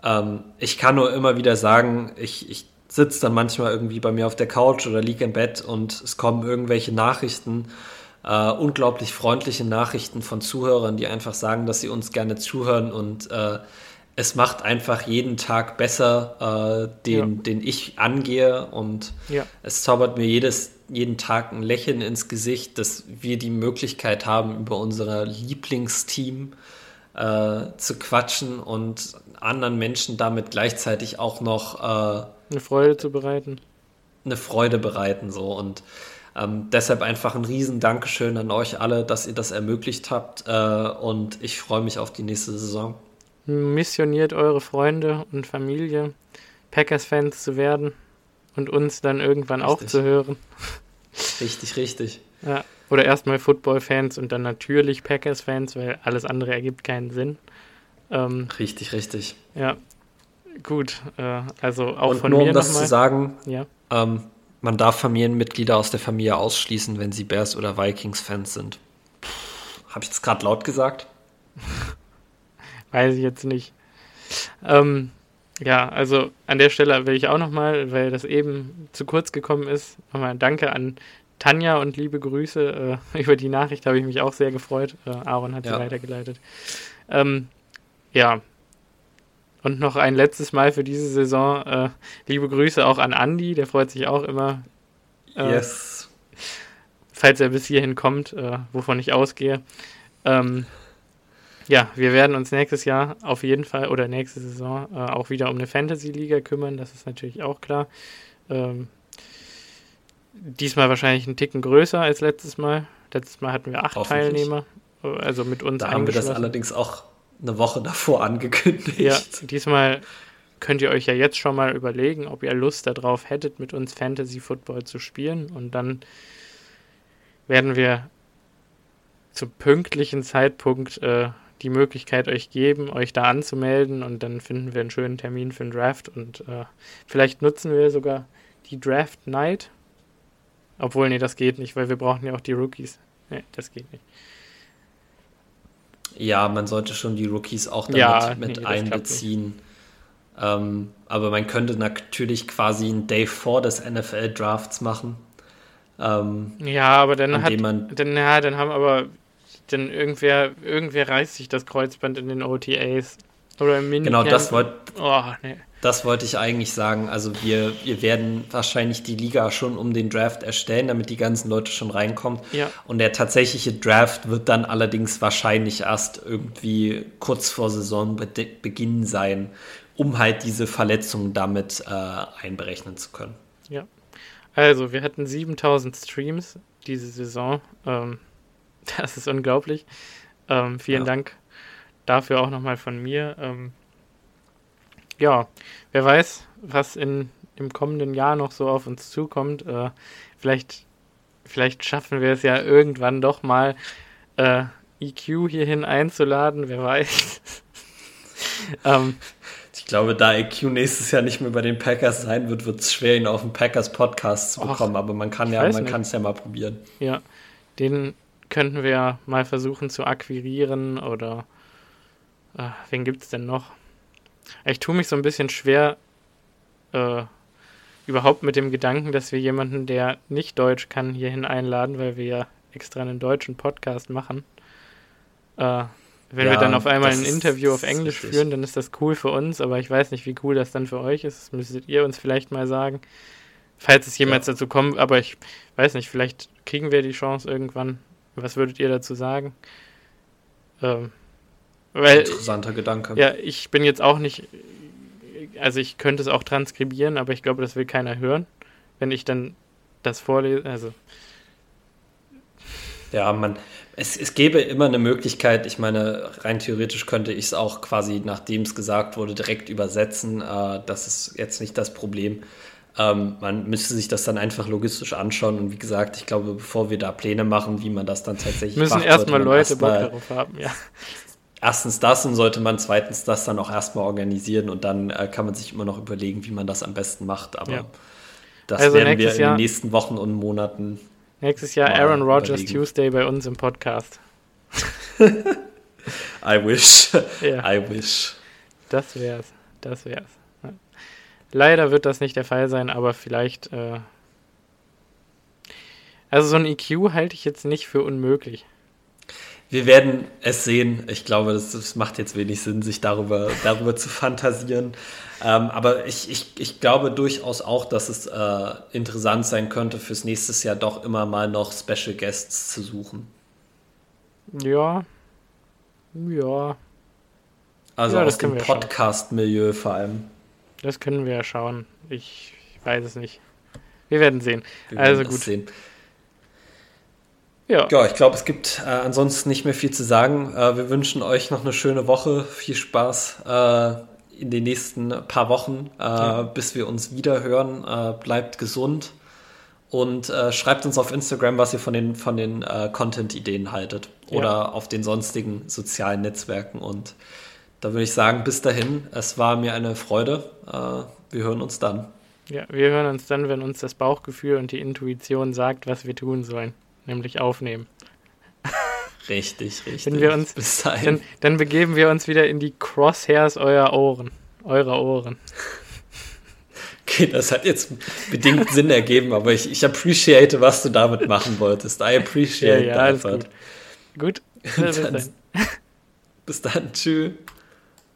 ähm, ich kann nur immer wieder sagen, ich, ich sitze dann manchmal irgendwie bei mir auf der Couch oder liege im Bett und es kommen irgendwelche Nachrichten, äh, unglaublich freundliche Nachrichten von Zuhörern, die einfach sagen, dass sie uns gerne zuhören und äh, es macht einfach jeden Tag besser, äh, den, ja. den ich angehe und ja. es zaubert mir jedes, jeden Tag ein Lächeln ins Gesicht, dass wir die Möglichkeit haben, über unser Lieblingsteam äh, zu quatschen und anderen Menschen damit gleichzeitig auch noch äh, eine Freude zu bereiten. Eine Freude bereiten, so. Und ähm, deshalb einfach ein riesen Dankeschön an euch alle, dass ihr das ermöglicht habt. Äh, und ich freue mich auf die nächste Saison. Missioniert eure Freunde und Familie, Packers-Fans zu werden und uns dann irgendwann richtig. auch zu hören. Richtig, richtig. Ja. Oder erstmal Football-Fans und dann natürlich Packers-Fans, weil alles andere ergibt keinen Sinn. Ähm, richtig, richtig. Ja, Gut, äh, also auch Und von nur mir um das zu sagen, ja. ähm, man darf Familienmitglieder aus der Familie ausschließen, wenn sie Bears oder Vikings-Fans sind. Habe ich das gerade laut gesagt? Weiß ich jetzt nicht. Ähm, ja, also an der Stelle will ich auch nochmal, weil das eben zu kurz gekommen ist, nochmal Danke an Tanja und liebe Grüße. Äh, über die Nachricht habe ich mich auch sehr gefreut. Äh, Aaron hat sie ja. weitergeleitet. Ähm, ja, und noch ein letztes Mal für diese Saison. Äh, liebe Grüße auch an Andy, der freut sich auch immer. Äh, yes. Falls er bis hierhin kommt, äh, wovon ich ausgehe. Ähm, ja, wir werden uns nächstes Jahr auf jeden Fall oder nächste Saison äh, auch wieder um eine Fantasy-Liga kümmern, das ist natürlich auch klar. Ähm, diesmal wahrscheinlich einen Ticken größer als letztes Mal. Letztes Mal hatten wir acht Teilnehmer, also mit uns. Da haben wir das allerdings auch eine Woche davor angekündigt. Ja, diesmal könnt ihr euch ja jetzt schon mal überlegen, ob ihr Lust darauf hättet, mit uns Fantasy Football zu spielen. Und dann werden wir zum pünktlichen Zeitpunkt äh, die Möglichkeit euch geben, euch da anzumelden. Und dann finden wir einen schönen Termin für den Draft. Und äh, vielleicht nutzen wir sogar die Draft Night. Obwohl, nee, das geht nicht, weil wir brauchen ja auch die Rookies. Nee, das geht nicht. Ja, man sollte schon die Rookies auch damit ja, mit nee, einbeziehen. Ähm, aber man könnte natürlich quasi einen Day vor des NFL-Drafts machen. Ähm, ja, aber dann hat, man dann, ja, dann haben aber dann irgendwer, irgendwer reißt sich das Kreuzband in den OTAs. Oder im Minicamp. Genau, das wollte oh, nee. Das wollte ich eigentlich sagen. Also wir, wir werden wahrscheinlich die Liga schon um den Draft erstellen, damit die ganzen Leute schon reinkommen. Ja. Und der tatsächliche Draft wird dann allerdings wahrscheinlich erst irgendwie kurz vor Saisonbeginn sein, um halt diese Verletzungen damit äh, einberechnen zu können. Ja. Also wir hatten 7000 Streams diese Saison. Ähm, das ist unglaublich. Ähm, vielen ja. Dank dafür auch nochmal von mir. Ähm, ja, wer weiß, was in, im kommenden Jahr noch so auf uns zukommt. Äh, vielleicht, vielleicht schaffen wir es ja irgendwann doch mal, äh, EQ hierhin einzuladen, wer weiß. ähm, ich glaube, da EQ nächstes Jahr nicht mehr bei den Packers sein wird, wird es schwer, ihn auf den Packers Podcast zu bekommen. Och, aber man kann ja, man kann es ja mal probieren. Ja, den könnten wir mal versuchen zu akquirieren oder äh, wen gibt es denn noch? Ich tue mich so ein bisschen schwer äh, überhaupt mit dem Gedanken, dass wir jemanden, der nicht Deutsch kann, hierhin einladen, weil wir ja extra einen deutschen Podcast machen. Äh, wenn ja, wir dann auf einmal ein Interview auf Englisch führen, dann ist das cool für uns, aber ich weiß nicht, wie cool das dann für euch ist. Das müsstet ihr uns vielleicht mal sagen. Falls es jemals ja. dazu kommt, aber ich weiß nicht, vielleicht kriegen wir die Chance irgendwann. Was würdet ihr dazu sagen? Ähm, weil, Interessanter Gedanke. Ja, ich bin jetzt auch nicht, also ich könnte es auch transkribieren, aber ich glaube, das will keiner hören, wenn ich dann das vorlese. Also. Ja, man, es, es gäbe immer eine Möglichkeit, ich meine, rein theoretisch könnte ich es auch quasi, nachdem es gesagt wurde, direkt übersetzen. Äh, das ist jetzt nicht das Problem. Ähm, man müsste sich das dann einfach logistisch anschauen und wie gesagt, ich glaube, bevor wir da Pläne machen, wie man das dann tatsächlich müssen macht, erstmal Leute erst Bock darauf haben, ja. Erstens das und sollte man zweitens das dann auch erstmal organisieren und dann äh, kann man sich immer noch überlegen, wie man das am besten macht. Aber ja. das also werden wir in Jahr, den nächsten Wochen und Monaten. Nächstes Jahr Aaron Rodgers Tuesday bei uns im Podcast. I wish. Ja. I wish. Das wär's. Das wär's. Leider wird das nicht der Fall sein, aber vielleicht. Äh also so ein EQ halte ich jetzt nicht für unmöglich. Wir werden es sehen. Ich glaube, das, das macht jetzt wenig Sinn, sich darüber, darüber zu fantasieren. Ähm, aber ich, ich, ich glaube durchaus auch, dass es äh, interessant sein könnte, fürs nächste Jahr doch immer mal noch Special Guests zu suchen. Ja. Ja. Also ja, aus dem Podcast-Milieu vor allem. Das können wir ja schauen. Ich, ich weiß es nicht. Wir werden sehen. Wir also gut. Sehen. Ja. ja, ich glaube, es gibt äh, ansonsten nicht mehr viel zu sagen. Äh, wir wünschen euch noch eine schöne Woche. Viel Spaß äh, in den nächsten paar Wochen, äh, ja. bis wir uns wieder hören. Äh, bleibt gesund und äh, schreibt uns auf Instagram, was ihr von den, von den Content-Ideen haltet oder ja. auf den sonstigen sozialen Netzwerken und da würde ich sagen, bis dahin, es war mir eine Freude. Wir hören uns dann. Ja, wir hören uns dann, wenn uns das Bauchgefühl und die Intuition sagt, was wir tun sollen, nämlich aufnehmen. Richtig, richtig. Wenn wir uns, bis dahin. Dann, dann begeben wir uns wieder in die Crosshairs eurer Ohren. Eurer Ohren. Okay, das hat jetzt bedingt Sinn ergeben, aber ich, ich appreciate, was du damit machen wolltest. I appreciate ja, ja, that. Gut. gut. Bis dann. Tschüss.